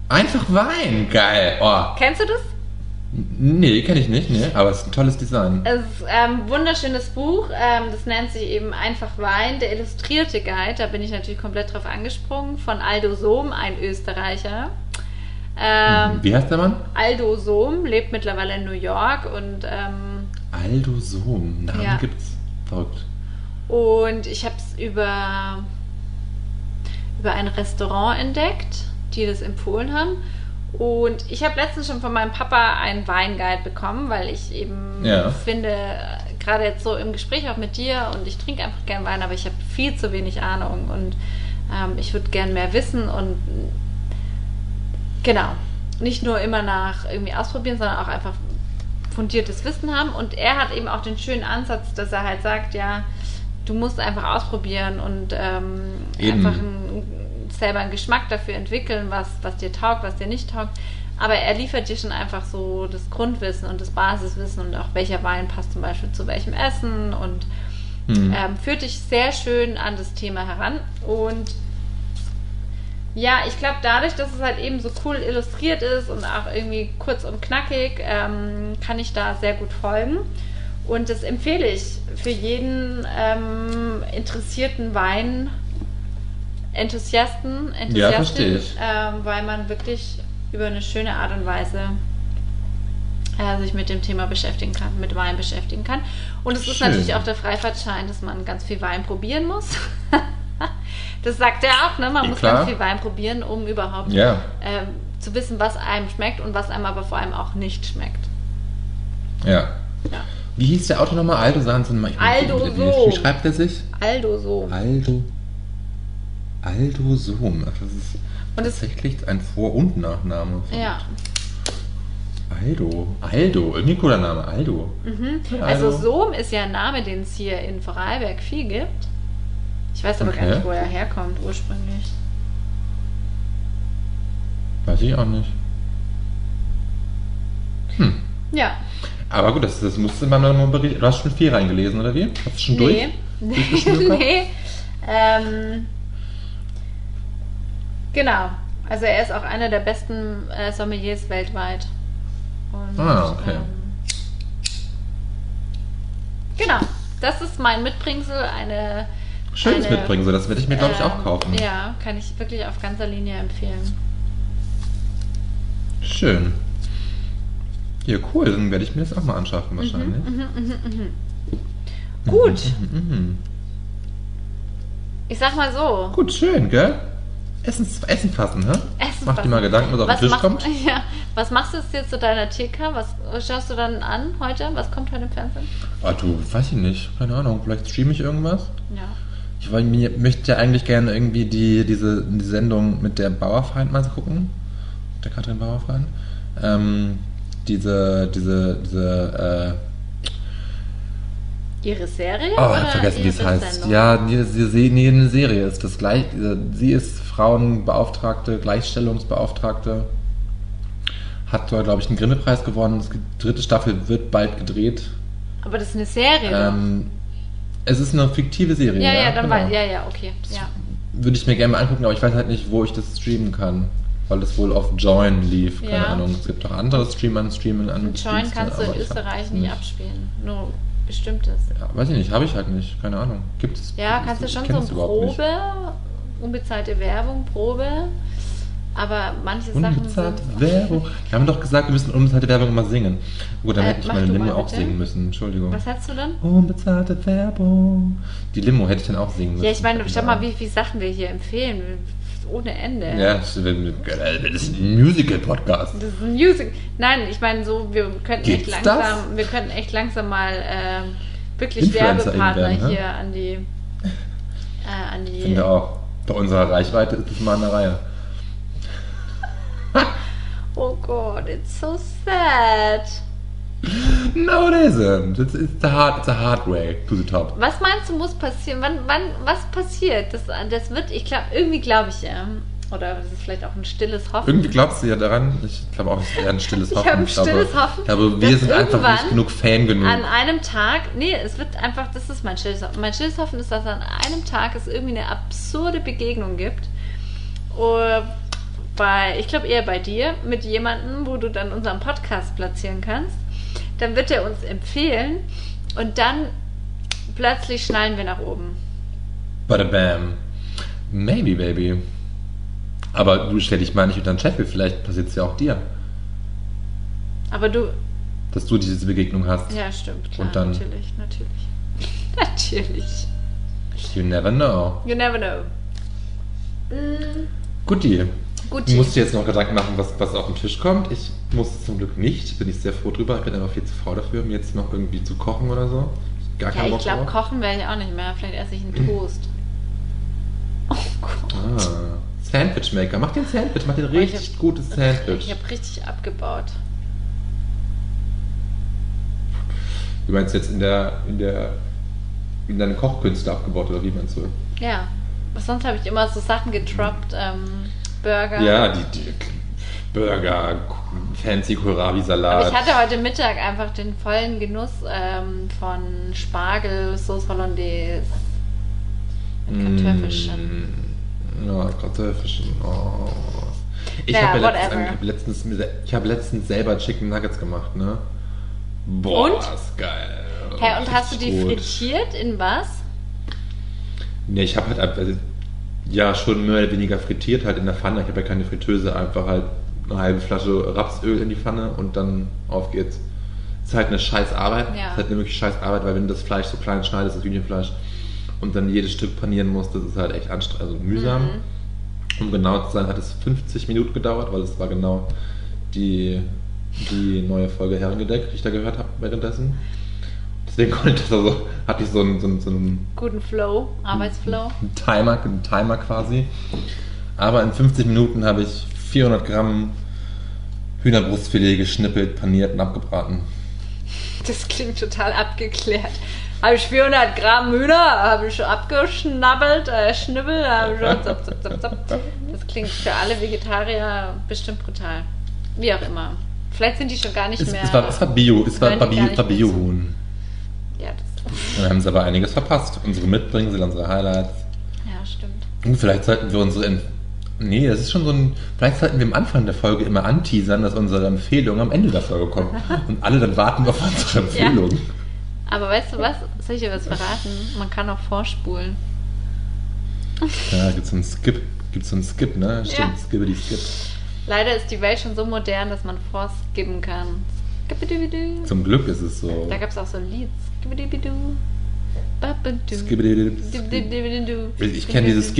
Einfach Wein, geil. Oh, Kennst du das? Nee, kenne ich nicht, nee, aber es ist ein tolles Design. Es ist ein ähm, wunderschönes Buch. Ähm, das nennt sich eben Einfach Wein, der illustrierte Guide. Da bin ich natürlich komplett drauf angesprungen. Von Aldo Sohm, ein Österreicher. Ähm. Wie heißt der Mann? Aldo Sohm lebt mittlerweile in New York und ähm, Aldo Sohm. Namen Ja. gibt's. Verrückt. Und ich habe es über, über ein Restaurant entdeckt, die das empfohlen haben. Und ich habe letztens schon von meinem Papa einen Weinguide bekommen, weil ich eben Ja. finde, gerade jetzt so im Gespräch auch mit dir und ich trinke einfach gern Wein, aber ich habe viel zu wenig Ahnung und ähm, ich würde gern mehr wissen und genau, nicht nur immer nach irgendwie ausprobieren, sondern auch einfach fundiertes Wissen haben. Und er hat eben auch den schönen Ansatz, dass er halt sagt, ja, du musst einfach ausprobieren und ähm, einfach ein, selber einen Geschmack dafür entwickeln, was, was dir taugt, was dir nicht taugt. Aber er liefert dir schon einfach so das Grundwissen und das Basiswissen und auch welcher Wein passt zum Beispiel zu welchem Essen und Hm. ähm, führt dich sehr schön an das Thema heran. Und ja, ich glaube, dadurch, dass es halt eben so cool illustriert ist und auch irgendwie kurz und knackig, ähm, kann ich da sehr gut folgen. Und das empfehle ich für jeden ähm, interessierten Wein-Enthusiasten, Ja, verstehe Enthusiastin, ich. ähm, weil man wirklich über eine schöne Art und Weise äh, sich mit dem Thema beschäftigen kann, mit Wein beschäftigen kann. Und es ist natürlich auch der Freifahrtschein, dass man ganz viel Wein probieren muss. [LAUGHS] das sagt er auch, ne? Man Ja, muss klar. ganz viel Wein probieren, um überhaupt Ja. ähm, zu wissen, was einem schmeckt und was einem aber vor allem auch nicht schmeckt. Ja. Ja. Wie hieß der Autor nochmal? Aldo weiß Aldo Sohm. wie schreibt er sich? Aldo so. Aldo. Aldo Sohm. Ach, das ist Und tatsächlich ein Vor- und Nachname. Ja. Aldo. Aldo. Irgendwie ein cooler Name. Aldo. Mhm. Ja, Also Aldo. Sohm ist ja ein Name, den es hier in Vorarlberg viel gibt. Ich weiß aber gar Okay. nicht, wo er herkommt ursprünglich. Weiß ich auch nicht. Hm. Ja. Aber gut, das, das musste man dann mal berichten. Du hast schon viel reingelesen, oder wie? Hast du schon durch? Nee. Durchgeschnuppert? [LAUGHS] nee. Ähm, genau. Also er ist auch einer der besten äh, Sommeliers weltweit. Und, Ah, okay. Ähm, genau. Das ist mein Mitbringsel, eine Schönes eine, mitbringen, so das werde ich mir, glaube ich, auch ähm, kaufen. Ja, kann ich wirklich auf ganzer Linie empfehlen. Schön. Ja, cool, dann werde ich mir das auch mal anschaffen wahrscheinlich. Mhm, mhm, mhm. Gut, Mhm. ich sag mal so. Gut, schön, gell? Essen, Essen fassen, hä? Essen Mach dir fassen. mal Gedanken, was auf den Tisch mach- kommt. [LAUGHS] Ja, was machst du jetzt zu deiner TK? Was schaust du dann an heute? Was kommt heute im Fernsehen? Ah, du, weiß ich nicht. Keine Ahnung. Vielleicht streame ich irgendwas. Ja. Ich wollte mir, möchte ja eigentlich gerne irgendwie die, diese die Sendung mit der Bauerfeind mal gucken. Der Katrin Bauerfeind. Ähm, diese, diese, diese, Ihre Serie? äh, oh, oder vergessen, wie es heißt. Sendung? Ja, sie, sie, nee, eine Serie ist das gleich. Sie ist Frauenbeauftragte, Gleichstellungsbeauftragte. Hat dort, glaube ich, einen Grimme-Preis gewonnen. Die dritte Staffel wird bald gedreht. Aber das ist eine Serie. doch. Ähm, es ist eine fiktive Serie. ja, ja, dann genau. weiß Ja, ja, okay. Ja. Würde ich mir gerne mal angucken, aber ich weiß halt nicht, wo ich das streamen kann. Weil das wohl auf Join lief. Keine Ja. Ahnung. Es gibt auch andere Streamer, Streaming an. Join kannst du in Österreich nicht abspielen. Nur bestimmtes. Ja, weiß ich nicht, habe ich halt nicht. Keine Ahnung. Gibt es. Ja, kannst du schon so es ein überhaupt nicht. Probe, unbezahlte Werbung, Probe. Aber manche Sachen Unbezahlte. Werbung. Wir haben doch gesagt, wir müssen unbezahlte Werbung immer singen. Gut, dann Äh, hätte ich meine Limo auch singen müssen. Entschuldigung. Was hast du denn? Unbezahlte Werbung. Die Limo hätte ich dann auch singen müssen. Ja, ich meine, schau mal, wie viele Sachen wir hier empfehlen. Ohne Ende. Ja, das ist ein Musical-Podcast. Das ist ein Music. Nein, ich meine so, wir könnten echt Gibt's langsam, wir könnten echt langsam mal ähm, wirklich InfluencerInnen Werbepartner werden, ne? hier an die, äh, an Ich die. finde auch. Bei unserer Reichweite ist es mal an der Reihe. [LAUGHS] Oh Gott, it's so sad. No, it isn't. It's, it's, the hard, it's a hard way to the top. Was meinst du, muss passieren? Wann, wann, was passiert? Das, das wird, ich glaube, irgendwie glaube ich ja. Oder das ist vielleicht auch ein stilles Hoffen. Irgendwie glaubst du ja daran. Ich glaube auch, es ist eher ein stilles [LAUGHS] Ich Hoffen. hab ein stilles glaube, Hoffen, Ich glaube, wir sind einfach nicht genug Fan genug. An einem Tag, nee, es wird einfach, das ist mein stilles Hoffen. Mein stilles Hoffen ist, dass an einem Tag es irgendwie eine absurde Begegnung gibt. Oder bei, ich glaube eher bei dir, mit jemandem, wo du dann unseren Podcast platzieren kannst. Dann wird er uns empfehlen und dann plötzlich schnallen wir nach oben. Bada bam. Maybe, baby. Aber du stell dich mal nicht unter den Scheffel. Vielleicht passiert es ja auch dir, Aber du, dass du diese Begegnung hast. ja, stimmt, klar, Und dann- natürlich, natürlich. [LAUGHS] natürlich. You never know. You never know. Mm, Guti. Guti. Du musst dir jetzt noch Gedanken machen, was, was auf den Tisch kommt. Ich muss zum Glück nicht. Bin ich sehr froh drüber. Ich bin einfach viel zu faul dafür, mir jetzt noch irgendwie zu kochen oder so. Gar Ja, ich glaube, kochen werde ich auch nicht mehr. Vielleicht esse ich einen [CLEARS THROAT] Toast. Oh Gott. Ah, Sandwich Maker. Mach dir ein Sandwich. Mach dir ein Oh, ich richtig hab- gutes Sandwich. Ich habe richtig abgebaut. Du meinst jetzt in der, in der, in deine Kochkünste abgebaut oder wie meinst du? Ja. Sonst habe ich immer so Sachen getroppt. Ähm, Burger. Ja, die, die Burger, fancy Kohlrabi-Salat. Ich hatte heute Mittag einfach den vollen Genuss ähm, von Spargel, Sauce Hollandaise, mit Kartoffelchen. Mm, Ja, Kartoffelchen. Oh. Ich Ja, habe ja letztens, letztens, ich hab letztens selber Chicken Nuggets gemacht, ne? Boah, Und? ist geil. Hä, und hast du die gut. frittiert in was? Nee, ich habe halt also, ja, schon mehr oder weniger frittiert, halt in der Pfanne. Ich habe ja keine Fritteuse, einfach halt eine halbe Flasche Rapsöl in die Pfanne und dann auf geht's. Ist halt eine scheiß Arbeit. Ja. Ist halt eine wirklich scheiß Arbeit, weil wenn du das Fleisch so klein schneidest, das Hühnchenfleisch, und dann jedes Stück panieren musst, das ist halt echt anstrengend, also mühsam. Mhm. Um genau zu sein, hat es 50 Minuten gedauert, weil es war genau die, die neue Folge Herrengedeck, die ich da gehört habe währenddessen. Deswegen konnte ich das also, hatte ich so einen, so einen, so einen Guten Flow, Arbeitsflow. ein Timer, ein Timer quasi. Aber in 50 Minuten habe ich 400 Gramm Hühnerbrustfilet geschnippelt, paniert und abgebraten. Das klingt total abgeklärt. Habe ich 400 Gramm Hühner, habe ich schon abgeschnabbelt, äh, Schnibbel, habe ich schon zap, zap, zap, zap. Das klingt für alle Vegetarier bestimmt brutal. Wie auch immer. Vielleicht sind die schon gar nicht Es, mehr. es, war, es war Bio, es war, war Bio, war mehr Bio-Huhn. ja, das, Dann haben sie aber einiges verpasst. Unsere Mitbringsel, unsere Highlights. ja, stimmt. Und vielleicht sollten wir unsere. Nee, das ist schon so ein. Vielleicht sollten wir am Anfang der Folge immer anteasern, dass unsere Empfehlung am Ende der Folge kommt. [LAUGHS] Und alle dann warten auf unsere Empfehlung. Aber weißt du was? Soll ich dir was verraten? Man kann auch vorspulen. Ja, gibt's einen Skip. Gibt's so einen Skip, ne? Stimmt, Ja. Skibbity Skip. Leider ist die Welt schon so modern, dass man vorskippen kann. Zum Glück ist es so. Da gab es auch so ein Lied. Skibbidibidu. Ich kenne dieses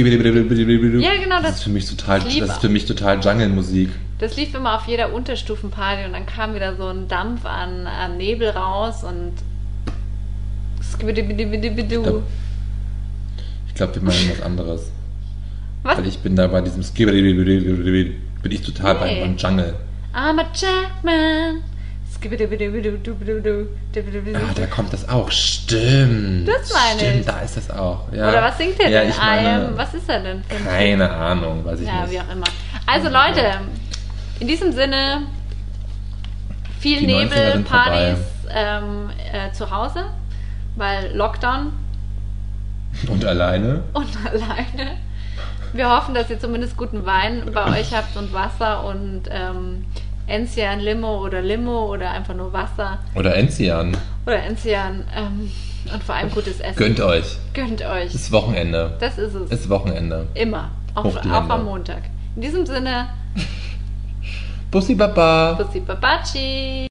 Ja, genau, Das ist für mich total, das ist für mich total Jungle-Musik. Das lief immer auf jeder Unterstufenparty und dann kam wieder so ein Dampf an, an Nebel raus und. glaub- Ich glaube, wir meinen was anderes. Was? Weil ich bin da bei diesem bin ich total Nee. beim Jungle. I'm a Jackman. Ah, da kommt das auch. Stimmt. Das meine Stimmt, ich. da ist das auch. Ja. Oder was singt der ja, denn? Ich meine, was ist er denn? keine Ahnung, weiß ich Ja, nicht. wie auch immer. Also Leute, in diesem Sinne, viel Die 90er Nebel, Partys ähm, äh, zu Hause, weil Lockdown Und alleine? und alleine. Wir hoffen, dass ihr zumindest guten Wein bei euch habt und Wasser und ähm, Enzian Limo oder Limo oder einfach nur Wasser Oder Enzian. oder Enzian ähm, und vor allem gutes Essen. Gönnt euch. Gönnt euch. Ist Wochenende. Das ist es. Ist Wochenende. Immer. Auch, auch am Montag. In diesem Sinne, [LAUGHS] Bussi Baba. Bussi Babaci.